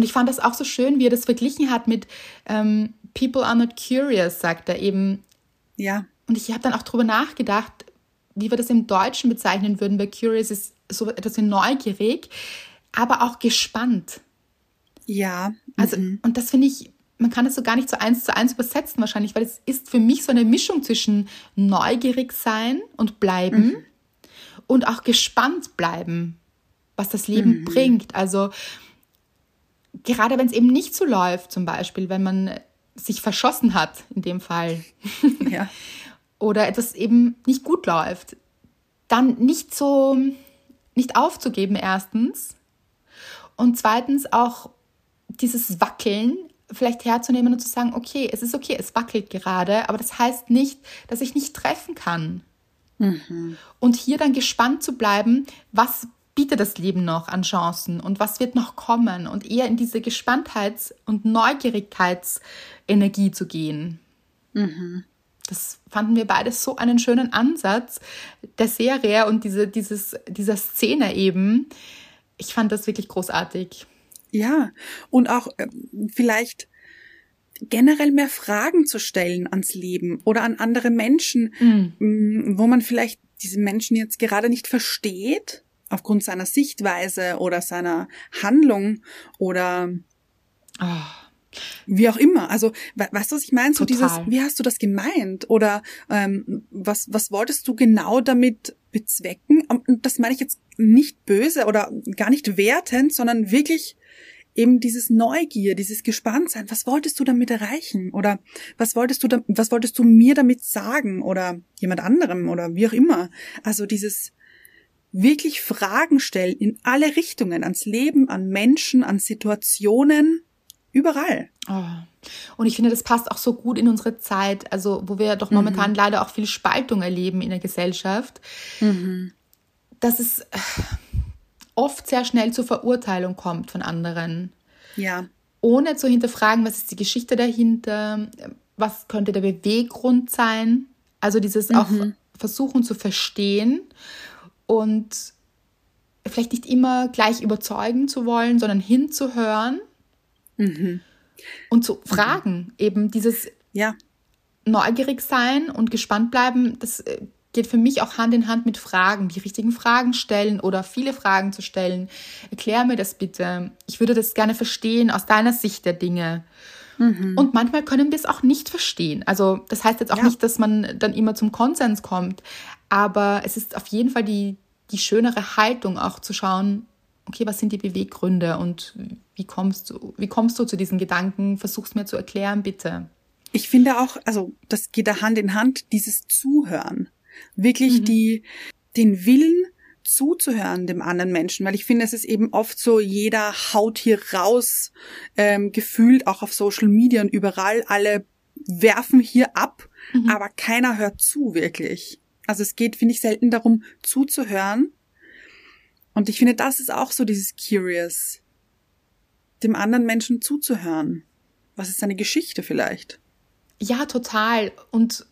und ich fand das auch so schön, wie er das verglichen hat mit ähm, People are not curious, sagt er eben. Ja. Und ich habe dann auch darüber nachgedacht, wie wir das im Deutschen bezeichnen würden, weil curious ist so etwas wie neugierig, aber auch gespannt. Ja. Also, mhm. und das finde ich, man kann es so gar nicht so eins zu eins übersetzen wahrscheinlich, weil es ist für mich so eine Mischung zwischen neugierig sein und bleiben mhm. und auch gespannt bleiben, was das Leben mhm. bringt. Also, gerade wenn es eben nicht so läuft, zum Beispiel, wenn man sich verschossen hat, in dem Fall, *laughs* ja. oder etwas eben nicht gut läuft, dann nicht so, nicht aufzugeben, erstens. Und zweitens auch dieses Wackeln vielleicht herzunehmen und zu sagen, okay, es ist okay, es wackelt gerade, aber das heißt nicht, dass ich nicht treffen kann. Mhm. Und hier dann gespannt zu bleiben, was bietet das Leben noch an Chancen und was wird noch kommen und eher in diese Gespanntheits- und Neugierigkeitsenergie zu gehen. Mhm. Das fanden wir beide so einen schönen Ansatz der Serie und diese, dieses, dieser Szene eben. Ich fand das wirklich großartig. Ja, und auch äh, vielleicht generell mehr Fragen zu stellen ans Leben oder an andere Menschen, mhm. wo man vielleicht diese Menschen jetzt gerade nicht versteht, aufgrund seiner Sichtweise oder seiner Handlung oder oh. wie auch immer. Also, weißt du, was ich meine? So dieses, wie hast du das gemeint? Oder ähm, was, was wolltest du genau damit bezwecken? Und das meine ich jetzt nicht böse oder gar nicht wertend, sondern wirklich eben dieses Neugier, dieses Gespanntsein. Was wolltest du damit erreichen? Oder was wolltest du, da, was wolltest du mir damit sagen? Oder jemand anderem oder wie auch immer. Also dieses wirklich Fragen stellen in alle Richtungen, ans Leben, an Menschen, an Situationen, überall. Oh. Und ich finde, das passt auch so gut in unsere Zeit, also wo wir doch momentan mhm. leider auch viel Spaltung erleben in der Gesellschaft, mhm. dass es oft sehr schnell zur Verurteilung kommt von anderen. Ja. Ohne zu hinterfragen, was ist die Geschichte dahinter, was könnte der Beweggrund sein. Also dieses mhm. auch versuchen zu verstehen und vielleicht nicht immer gleich überzeugen zu wollen, sondern hinzuhören mhm. und zu fragen. Eben dieses ja. neugierig sein und gespannt bleiben, das äh, geht für mich auch Hand in Hand mit Fragen, die richtigen Fragen stellen oder viele Fragen zu stellen. Erklär mir das bitte. Ich würde das gerne verstehen aus deiner Sicht der Dinge. Mhm. Und manchmal können wir es auch nicht verstehen. Also das heißt jetzt auch ja. nicht, dass man dann immer zum Konsens kommt, aber es ist auf jeden Fall die, die schönere Haltung auch zu schauen, okay, was sind die Beweggründe und wie kommst du, wie kommst du zu diesen Gedanken? Versuch's mir zu erklären, bitte. Ich finde auch, also das geht da Hand in Hand, dieses Zuhören wirklich mhm. die, den Willen zuzuhören dem anderen Menschen, weil ich finde, es ist eben oft so, jeder haut hier raus, ähm, gefühlt auch auf Social Media und überall, alle werfen hier ab, mhm. aber keiner hört zu wirklich. Also es geht, finde ich, selten darum, zuzuhören. Und ich finde, das ist auch so dieses Curious, dem anderen Menschen zuzuhören. Was ist seine Geschichte vielleicht? Ja, total. Und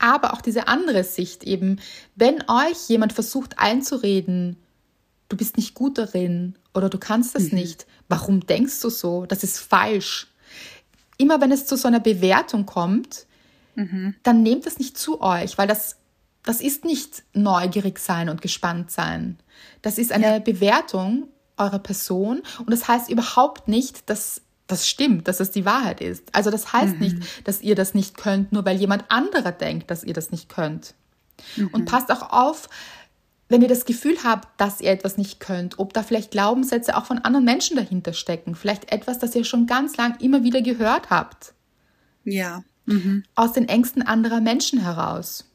aber auch diese andere Sicht eben, wenn euch jemand versucht einzureden, du bist nicht gut darin oder du kannst das mhm. nicht, warum denkst du so? Das ist falsch. Immer wenn es zu so einer Bewertung kommt, mhm. dann nehmt es nicht zu euch, weil das, das ist nicht neugierig sein und gespannt sein. Das ist eine ja. Bewertung eurer Person und das heißt überhaupt nicht, dass das stimmt, dass es die Wahrheit ist. Also das heißt mhm. nicht, dass ihr das nicht könnt, nur weil jemand anderer denkt, dass ihr das nicht könnt. Mhm. Und passt auch auf, wenn ihr das Gefühl habt, dass ihr etwas nicht könnt, ob da vielleicht Glaubenssätze auch von anderen Menschen dahinter stecken. Vielleicht etwas, das ihr schon ganz lang immer wieder gehört habt. Ja. Mhm. Aus den Ängsten anderer Menschen heraus.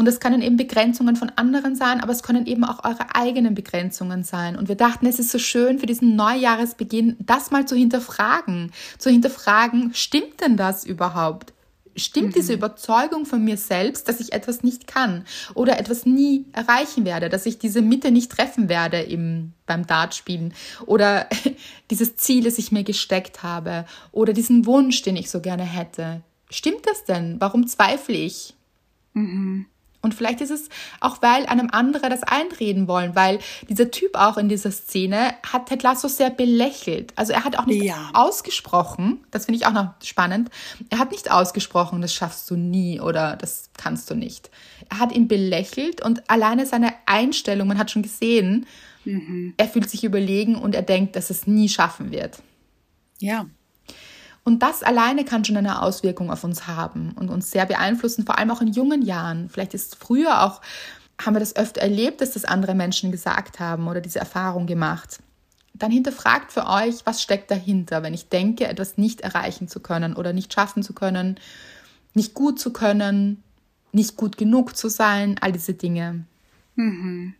Und es können eben Begrenzungen von anderen sein, aber es können eben auch eure eigenen Begrenzungen sein. Und wir dachten, es ist so schön für diesen Neujahresbeginn, das mal zu hinterfragen. Zu hinterfragen, stimmt denn das überhaupt? Stimmt mhm. diese Überzeugung von mir selbst, dass ich etwas nicht kann oder etwas nie erreichen werde, dass ich diese Mitte nicht treffen werde im, beim Dartspielen oder *laughs* dieses Ziel, das ich mir gesteckt habe oder diesen Wunsch, den ich so gerne hätte? Stimmt das denn? Warum zweifle ich? Mhm. Und vielleicht ist es auch, weil einem andere das einreden wollen, weil dieser Typ auch in dieser Szene hat Ted Lasso sehr belächelt. Also er hat auch nicht ja. ausgesprochen, das finde ich auch noch spannend, er hat nicht ausgesprochen, das schaffst du nie oder das kannst du nicht. Er hat ihn belächelt und alleine seine Einstellung, man hat schon gesehen, mhm. er fühlt sich überlegen und er denkt, dass es nie schaffen wird. Ja, und das alleine kann schon eine Auswirkung auf uns haben und uns sehr beeinflussen, vor allem auch in jungen Jahren. Vielleicht ist früher auch, haben wir das öfter erlebt, dass das andere Menschen gesagt haben oder diese Erfahrung gemacht. Dann hinterfragt für euch, was steckt dahinter, wenn ich denke, etwas nicht erreichen zu können oder nicht schaffen zu können, nicht gut zu können, nicht gut genug zu sein, all diese Dinge. Mhm.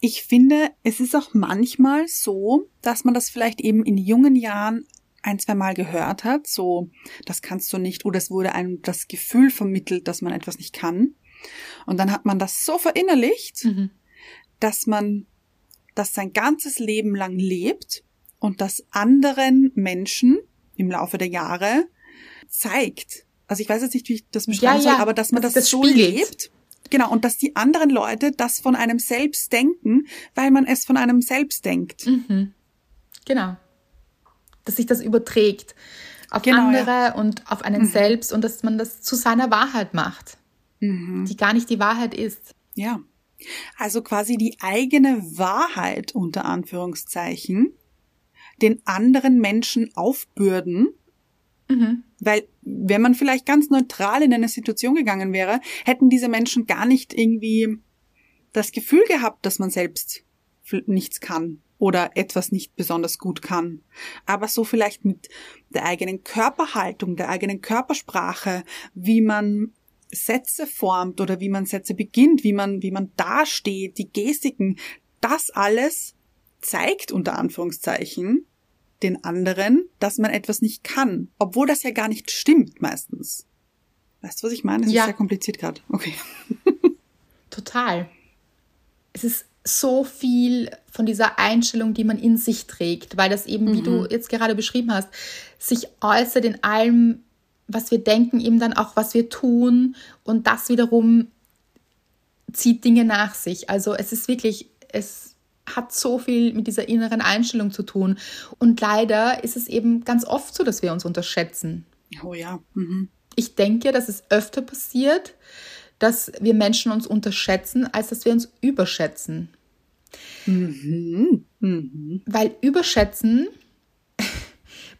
Ich finde, es ist auch manchmal so, dass man das vielleicht eben in jungen Jahren ein, zwei Mal gehört hat, so, das kannst du nicht, oder es wurde einem das Gefühl vermittelt, dass man etwas nicht kann. Und dann hat man das so verinnerlicht, mhm. dass man das sein ganzes Leben lang lebt und das anderen Menschen im Laufe der Jahre zeigt. Also ich weiß jetzt nicht, wie ich das beschreiben ja, ja. soll, aber dass man das, das so spiegelt. lebt. Genau, und dass die anderen Leute das von einem selbst denken, weil man es von einem selbst denkt. Mhm. Genau. Dass sich das überträgt auf genau, andere ja. und auf einen mhm. selbst und dass man das zu seiner Wahrheit macht, mhm. die gar nicht die Wahrheit ist. Ja. Also quasi die eigene Wahrheit unter Anführungszeichen den anderen Menschen aufbürden, mhm. weil wenn man vielleicht ganz neutral in eine Situation gegangen wäre, hätten diese Menschen gar nicht irgendwie das Gefühl gehabt, dass man selbst nichts kann oder etwas nicht besonders gut kann. Aber so vielleicht mit der eigenen Körperhaltung, der eigenen Körpersprache, wie man Sätze formt oder wie man Sätze beginnt, wie man, wie man dasteht, die Gestiken, das alles zeigt unter Anführungszeichen den anderen, dass man etwas nicht kann, obwohl das ja gar nicht stimmt meistens. Weißt du, was ich meine? Es ja. ist sehr kompliziert gerade. Okay. *laughs* Total. Es ist so viel von dieser Einstellung, die man in sich trägt, weil das eben, mhm. wie du mhm. jetzt gerade beschrieben hast, sich äußert in allem, was wir denken, eben dann auch, was wir tun und das wiederum zieht Dinge nach sich. Also es ist wirklich, es hat so viel mit dieser inneren Einstellung zu tun. Und leider ist es eben ganz oft so, dass wir uns unterschätzen. Oh ja. Mhm. Ich denke, dass es öfter passiert, dass wir Menschen uns unterschätzen, als dass wir uns überschätzen. Mhm. Mhm. Weil überschätzen *laughs*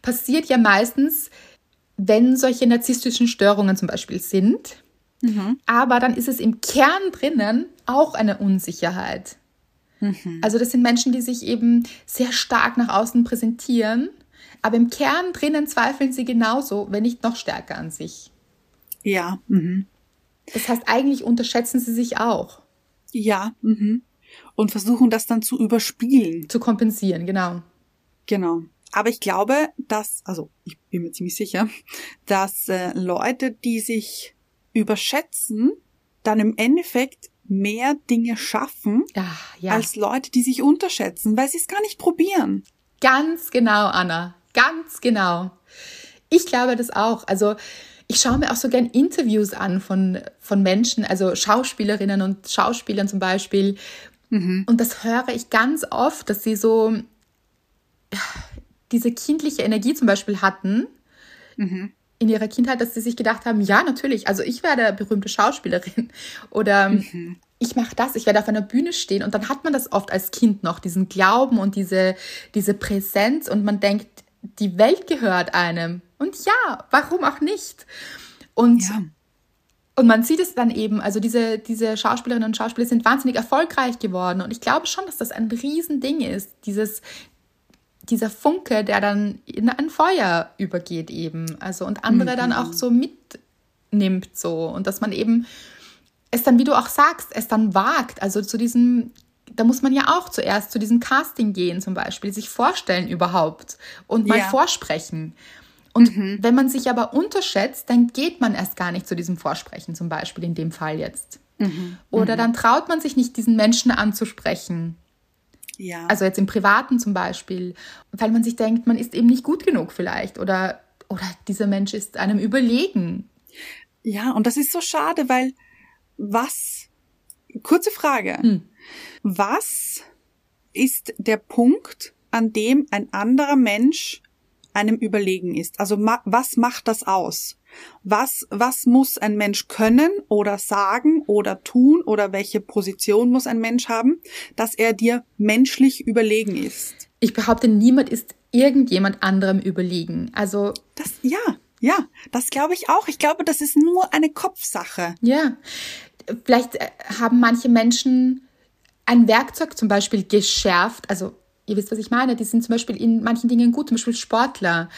passiert ja meistens, wenn solche narzisstischen Störungen zum Beispiel sind. Mhm. Aber dann ist es im Kern drinnen auch eine Unsicherheit. Mhm. Also das sind Menschen, die sich eben sehr stark nach außen präsentieren, aber im Kern drinnen zweifeln sie genauso, wenn nicht noch stärker an sich. Ja. Mhm. Das heißt, eigentlich unterschätzen sie sich auch. Ja. Mhm. Und versuchen das dann zu überspielen. Zu kompensieren, genau. Genau. Aber ich glaube, dass, also ich bin mir ziemlich sicher, dass äh, Leute, die sich überschätzen, dann im Endeffekt mehr Dinge schaffen Ach, ja. als Leute, die sich unterschätzen, weil sie es gar nicht probieren. Ganz genau, Anna. Ganz genau. Ich glaube das auch. Also ich schaue mir auch so gern Interviews an von, von Menschen, also Schauspielerinnen und Schauspielern zum Beispiel. Mhm. Und das höre ich ganz oft, dass sie so diese kindliche Energie zum Beispiel hatten. Mhm in ihrer Kindheit, dass sie sich gedacht haben, ja, natürlich, also ich werde berühmte Schauspielerin *laughs* oder mhm. ich mache das, ich werde auf einer Bühne stehen und dann hat man das oft als Kind noch, diesen Glauben und diese, diese Präsenz und man denkt, die Welt gehört einem. Und ja, warum auch nicht? Und ja. Und man sieht es dann eben, also diese, diese Schauspielerinnen und Schauspieler sind wahnsinnig erfolgreich geworden. Und ich glaube schon, dass das ein Riesending ist, dieses, dieser Funke, der dann in ein Feuer übergeht eben. Also und andere mhm. dann auch so mitnimmt so. Und dass man eben es dann, wie du auch sagst, es dann wagt. Also zu diesem, da muss man ja auch zuerst zu diesem Casting gehen zum Beispiel, sich vorstellen überhaupt und mal ja. vorsprechen. Und mhm. wenn man sich aber unterschätzt, dann geht man erst gar nicht zu diesem Vorsprechen zum Beispiel in dem Fall jetzt. Mhm. Oder mhm. dann traut man sich nicht, diesen Menschen anzusprechen ja. Also jetzt im Privaten zum Beispiel, weil man sich denkt, man ist eben nicht gut genug vielleicht oder, oder dieser Mensch ist einem überlegen. Ja, und das ist so schade, weil was, kurze Frage, hm. was ist der Punkt, an dem ein anderer Mensch einem überlegen ist? Also was macht das aus? Was, was muss ein Mensch können oder sagen oder tun oder welche Position muss ein Mensch haben, dass er dir menschlich überlegen ist? Ich behaupte, niemand ist irgendjemand anderem überlegen. Also. Das, ja, ja, das glaube ich auch. Ich glaube, das ist nur eine Kopfsache. Ja. Vielleicht äh, haben manche Menschen ein Werkzeug zum Beispiel geschärft. Also, ihr wisst, was ich meine. Die sind zum Beispiel in manchen Dingen gut, zum Beispiel Sportler.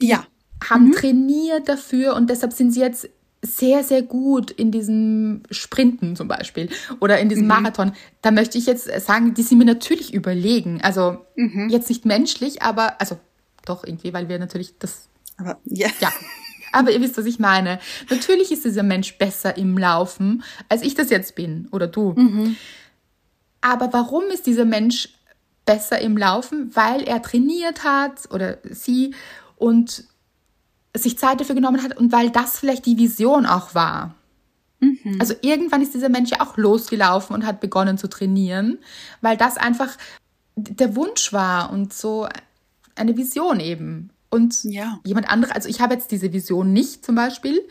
Ja haben mhm. trainiert dafür und deshalb sind sie jetzt sehr, sehr gut in diesem Sprinten zum Beispiel oder in diesem mhm. Marathon. Da möchte ich jetzt sagen, die sind mir natürlich überlegen. Also mhm. jetzt nicht menschlich, aber also doch irgendwie, weil wir natürlich das. Aber ja. Ja. Aber ihr wisst, was ich meine. Natürlich ist dieser Mensch besser im Laufen, als ich das jetzt bin oder du. Mhm. Aber warum ist dieser Mensch besser im Laufen? Weil er trainiert hat oder sie und sich Zeit dafür genommen hat und weil das vielleicht die Vision auch war. Also irgendwann ist dieser Mensch ja auch losgelaufen und hat begonnen zu trainieren, weil das einfach der Wunsch war und so eine Vision eben. Und Ja. jemand anderes, also ich habe jetzt diese Vision nicht zum Beispiel.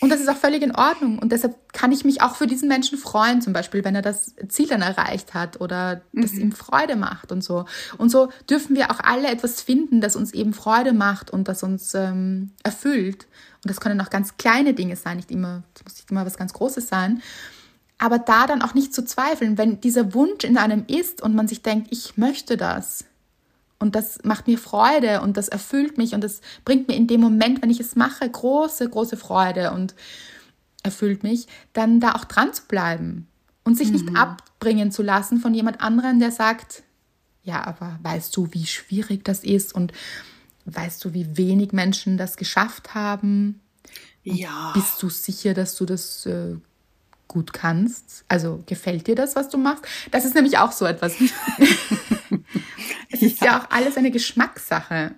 Und das ist auch völlig in Ordnung. Und deshalb kann ich mich auch für diesen Menschen freuen, zum Beispiel, wenn er das Ziel dann erreicht hat oder das ihm Freude macht und so. Und so dürfen wir auch alle etwas finden, das uns eben Freude macht und das uns ähm, erfüllt. Und das können auch ganz kleine Dinge sein, nicht immer, das muss nicht immer was ganz Großes sein. Aber da dann auch nicht zu zweifeln, wenn dieser Wunsch in einem ist und man sich denkt, ich möchte das, und das macht mir Freude und das erfüllt mich und das bringt mir in dem Moment, wenn ich es mache, große, große Freude und erfüllt mich, dann da auch dran zu bleiben und sich nicht abbringen zu lassen von jemand anderem, der sagt, ja, aber weißt du, wie schwierig das ist und weißt du, wie wenig Menschen das geschafft haben? Ja. Bist du sicher, dass du das äh, gut kannst? Also gefällt dir das, was du machst? Das ist nämlich auch so etwas. *laughs* es ist ja. auch alles eine Geschmackssache.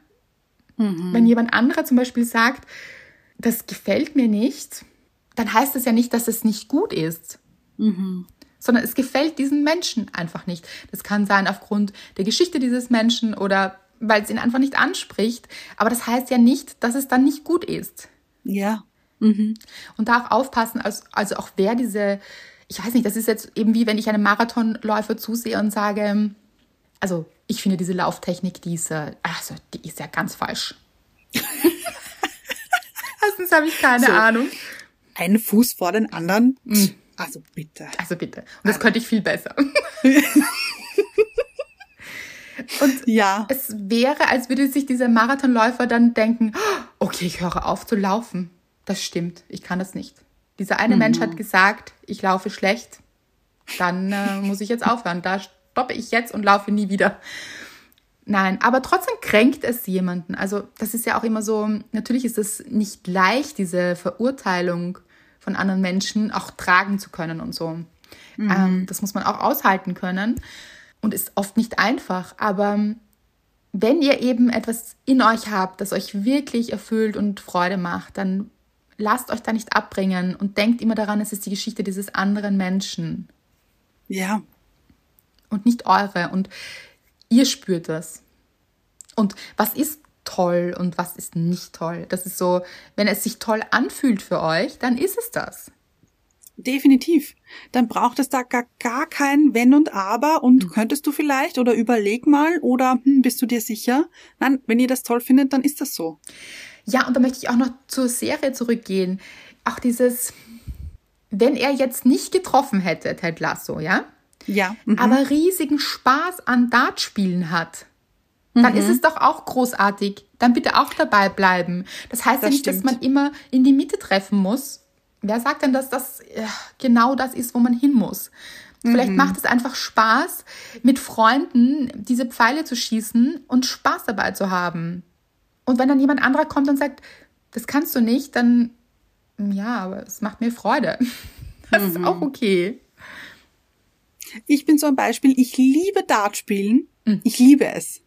Wenn jemand anderer zum Beispiel sagt, das gefällt mir nicht, dann heißt das ja nicht, dass es nicht gut ist. Sondern es gefällt diesen Menschen einfach nicht. Das kann sein aufgrund der Geschichte dieses Menschen oder weil es ihn einfach nicht anspricht. Aber das heißt ja nicht, dass es dann nicht gut ist. Ja. Und da auch aufpassen, also, also auch wer diese, ich weiß nicht, das ist jetzt eben wie wenn ich einem Marathonläufer zusehe und sage, also ich finde diese Lauftechnik, die ist, äh, also die ist ja ganz falsch. *laughs* Erstens habe ich keine So. Ahnung. Ein Fuß vor den anderen. Also bitte. Also bitte. Und das könnte ich viel besser. *laughs* und Ja. es wäre, als würde sich dieser Marathonläufer dann denken, "Oh, okay, ich höre auf zu laufen. Das stimmt, ich kann das nicht. Dieser eine Mensch hat gesagt, ich laufe schlecht. Dann äh, muss ich jetzt aufhören. Da stoppe ich jetzt und laufe nie wieder. Nein, aber trotzdem kränkt es jemanden. Also das ist ja auch immer so, natürlich ist es nicht leicht, diese Verurteilung von anderen Menschen auch tragen zu können und so. Ähm, das muss man auch aushalten können und ist oft nicht einfach. Aber wenn ihr eben etwas in euch habt, das euch wirklich erfüllt und Freude macht, dann lasst euch da nicht abbringen und denkt immer daran, es ist die Geschichte dieses anderen Menschen Ja. Und nicht eure. Und ihr spürt das. Und was ist toll und was ist nicht toll? Das ist so, wenn es sich toll anfühlt für euch, dann ist es das. Definitiv. Dann braucht es da gar, gar kein Wenn und Aber und könntest du vielleicht oder überleg mal oder hm, bist du dir sicher? Nein, wenn ihr das toll findet, dann ist das so. Ja, und da möchte ich auch noch zur Serie zurückgehen. Auch dieses, wenn er jetzt nicht getroffen hätte, Ted Lasso, ja, Ja. Mhm. aber riesigen Spaß an Dartspielen hat, dann ist es doch auch großartig. Dann bitte auch dabei bleiben. Das heißt ja Das nicht, dass stimmt. man immer in die Mitte treffen muss. Wer sagt denn, dass das äh, genau das ist, wo man hin muss? Vielleicht macht es einfach Spaß, mit Freunden diese Pfeile zu schießen und Spaß dabei zu haben. Und wenn dann jemand anderer kommt und sagt, das kannst du nicht, dann ja, aber es macht mir Freude. *laughs* Das ist auch okay. Ich bin so ein Beispiel, ich liebe Dartspielen. Mhm. Ich liebe es.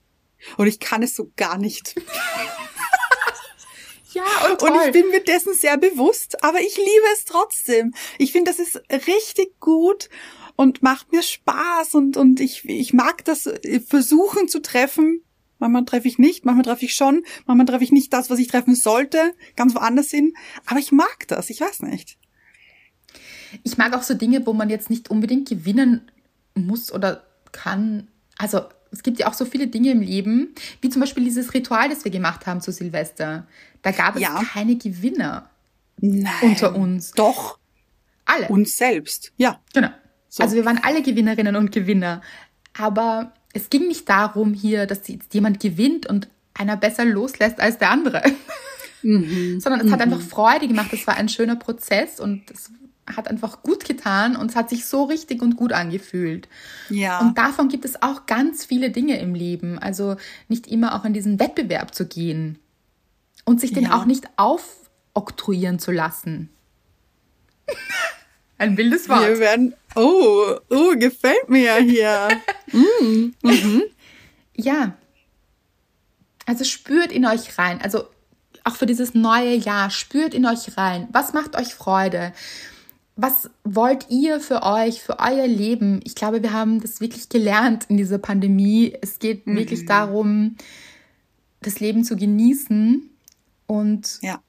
Und ich kann es so gar nicht. *laughs* Ja, und toll. Und ich bin mir dessen sehr bewusst, aber ich liebe es trotzdem. Ich finde, das ist richtig gut und macht mir Spaß und, und ich, ich mag das äh, versuchen zu treffen. Manchmal treffe ich nicht, manchmal treffe ich schon, manchmal treffe ich nicht das, was ich treffen sollte, ganz woanders hin. Aber ich mag das, ich weiß nicht. Ich mag auch so Dinge, wo man jetzt nicht unbedingt gewinnen muss oder kann. Also es gibt ja auch so viele Dinge im Leben, wie zum Beispiel dieses Ritual, das wir gemacht haben zu Silvester. Da gab es Ja. keine Gewinner Nein. unter uns. Doch, Alle. uns selbst. Ja. Genau. So. Also wir waren alle Gewinnerinnen und Gewinner. Aber es ging nicht darum hier, dass jetzt jemand gewinnt und einer besser loslässt als der andere. Mhm. *laughs* Sondern es hat einfach Freude gemacht. Es war ein schöner Prozess und es hat einfach gut getan und es hat sich so richtig und gut angefühlt. Ja. Und davon gibt es auch ganz viele Dinge im Leben. Also nicht immer auch in diesen Wettbewerb zu gehen und sich den Ja. auch nicht aufoktroyieren zu lassen. *laughs* Ein wildes Wort. Wir werden, oh, oh, gefällt mir ja hier. *laughs* Ja. Also spürt in euch rein. Also auch für dieses neue Jahr, spürt in euch rein. Was macht euch Freude? Was wollt ihr für euch, für euer Leben? Ich glaube, wir haben das wirklich gelernt in dieser Pandemie. Es geht wirklich darum, das Leben zu genießen und Ja.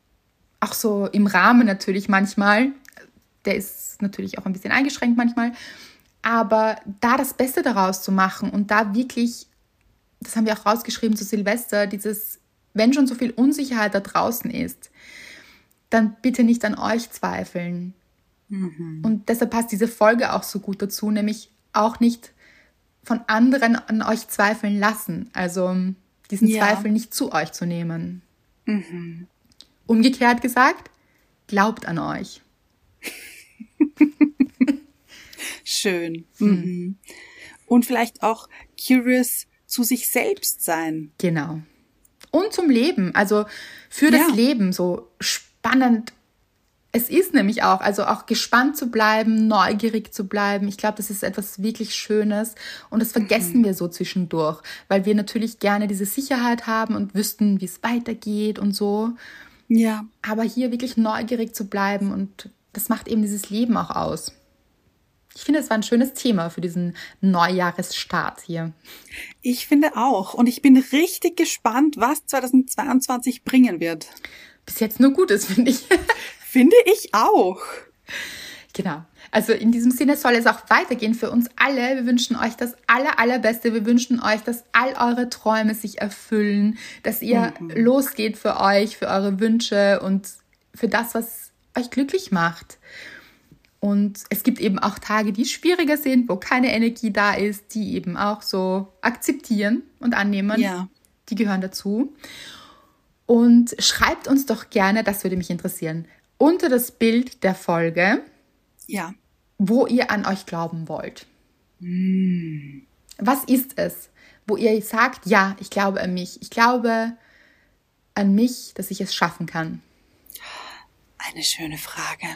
auch so im Rahmen natürlich manchmal. Der ist natürlich auch ein bisschen eingeschränkt manchmal. Aber da das Beste daraus zu machen und da wirklich, das haben wir auch rausgeschrieben zu Silvester, dieses, wenn schon so viel Unsicherheit da draußen ist, dann bitte nicht an euch zweifeln. Und deshalb passt diese Folge auch so gut dazu, nämlich auch nicht von anderen an euch zweifeln lassen. Also diesen Ja. Zweifel nicht zu euch zu nehmen. Umgekehrt gesagt, glaubt an euch. Schön. Mhm. Und vielleicht auch curious zu sich selbst sein. Genau. Und zum Leben, also für das Ja. Leben so spannend. Es ist nämlich auch, also auch gespannt zu bleiben, neugierig zu bleiben. Ich glaube, das ist etwas wirklich Schönes und das vergessen wir so zwischendurch, weil wir natürlich gerne diese Sicherheit haben und wüssten, wie es weitergeht und so. Ja. Aber hier wirklich neugierig zu bleiben und das macht eben dieses Leben auch aus. Ich finde, es war ein schönes Thema für diesen Neujahresstart hier. Ich finde auch. Und ich bin richtig gespannt, was 2022 bringen wird. Bis jetzt nur Gutes, finde ich. *laughs* Finde ich auch. Genau. Also in diesem Sinne soll es auch weitergehen für uns alle. Wir wünschen euch das aller, allerbeste. Wir wünschen euch, dass all eure Träume sich erfüllen, dass ihr losgeht für euch, für eure Wünsche und für das, was euch glücklich macht. Und es gibt eben auch Tage, die schwieriger sind, wo keine Energie da ist, die eben auch so akzeptieren und annehmen. Ja. Die gehören dazu. Und schreibt uns doch gerne, das würde mich interessieren, unter das Bild der Folge, Ja. wo ihr an euch glauben wollt. Was ist es, wo ihr sagt, ja, ich glaube an mich. Ich glaube an mich, dass ich es schaffen kann. Eine schöne Frage.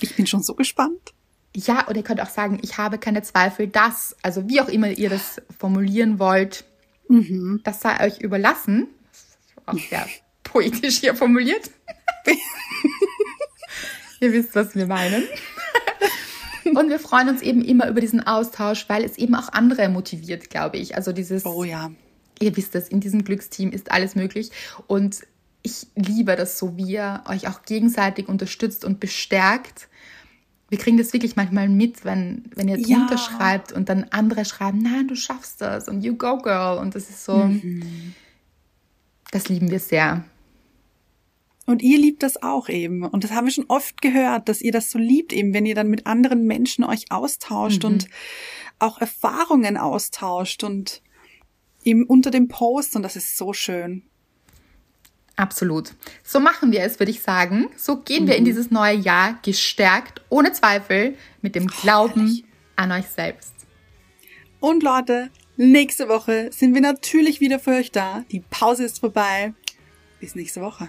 Ich bin schon so gespannt. Ja, oder ihr könnt auch sagen, ich habe keine Zweifel, dass, also wie auch immer ihr das formulieren wollt, das sei euch überlassen. Das ist auch sehr poetisch hier formuliert. *laughs* ihr wisst, was wir meinen. *laughs* Und wir freuen uns eben immer über diesen Austausch, weil es eben auch andere motiviert, glaube ich. Also dieses, Oh ja. ihr wisst es, in diesem Glücksteam ist alles möglich. Und ich liebe das so, wie ihr euch auch gegenseitig unterstützt und bestärkt. Wir kriegen das wirklich manchmal mit, wenn, wenn ihr Ja. drunter schreibt und dann andere schreiben, nein, du schaffst das und you go girl. Und das ist so, das lieben wir sehr. Und ihr liebt das auch eben. Und das haben wir schon oft gehört, dass ihr das so liebt, eben wenn ihr dann mit anderen Menschen euch austauscht und auch Erfahrungen austauscht und eben unter dem Post. Und das ist so schön. Absolut. So machen wir es, würde ich sagen. So gehen wir in dieses neue Jahr gestärkt, ohne Zweifel, mit dem Glauben herrlich. an euch selbst. Und Leute, nächste Woche sind wir natürlich wieder für euch da. Die Pause ist vorbei. Bis nächste Woche.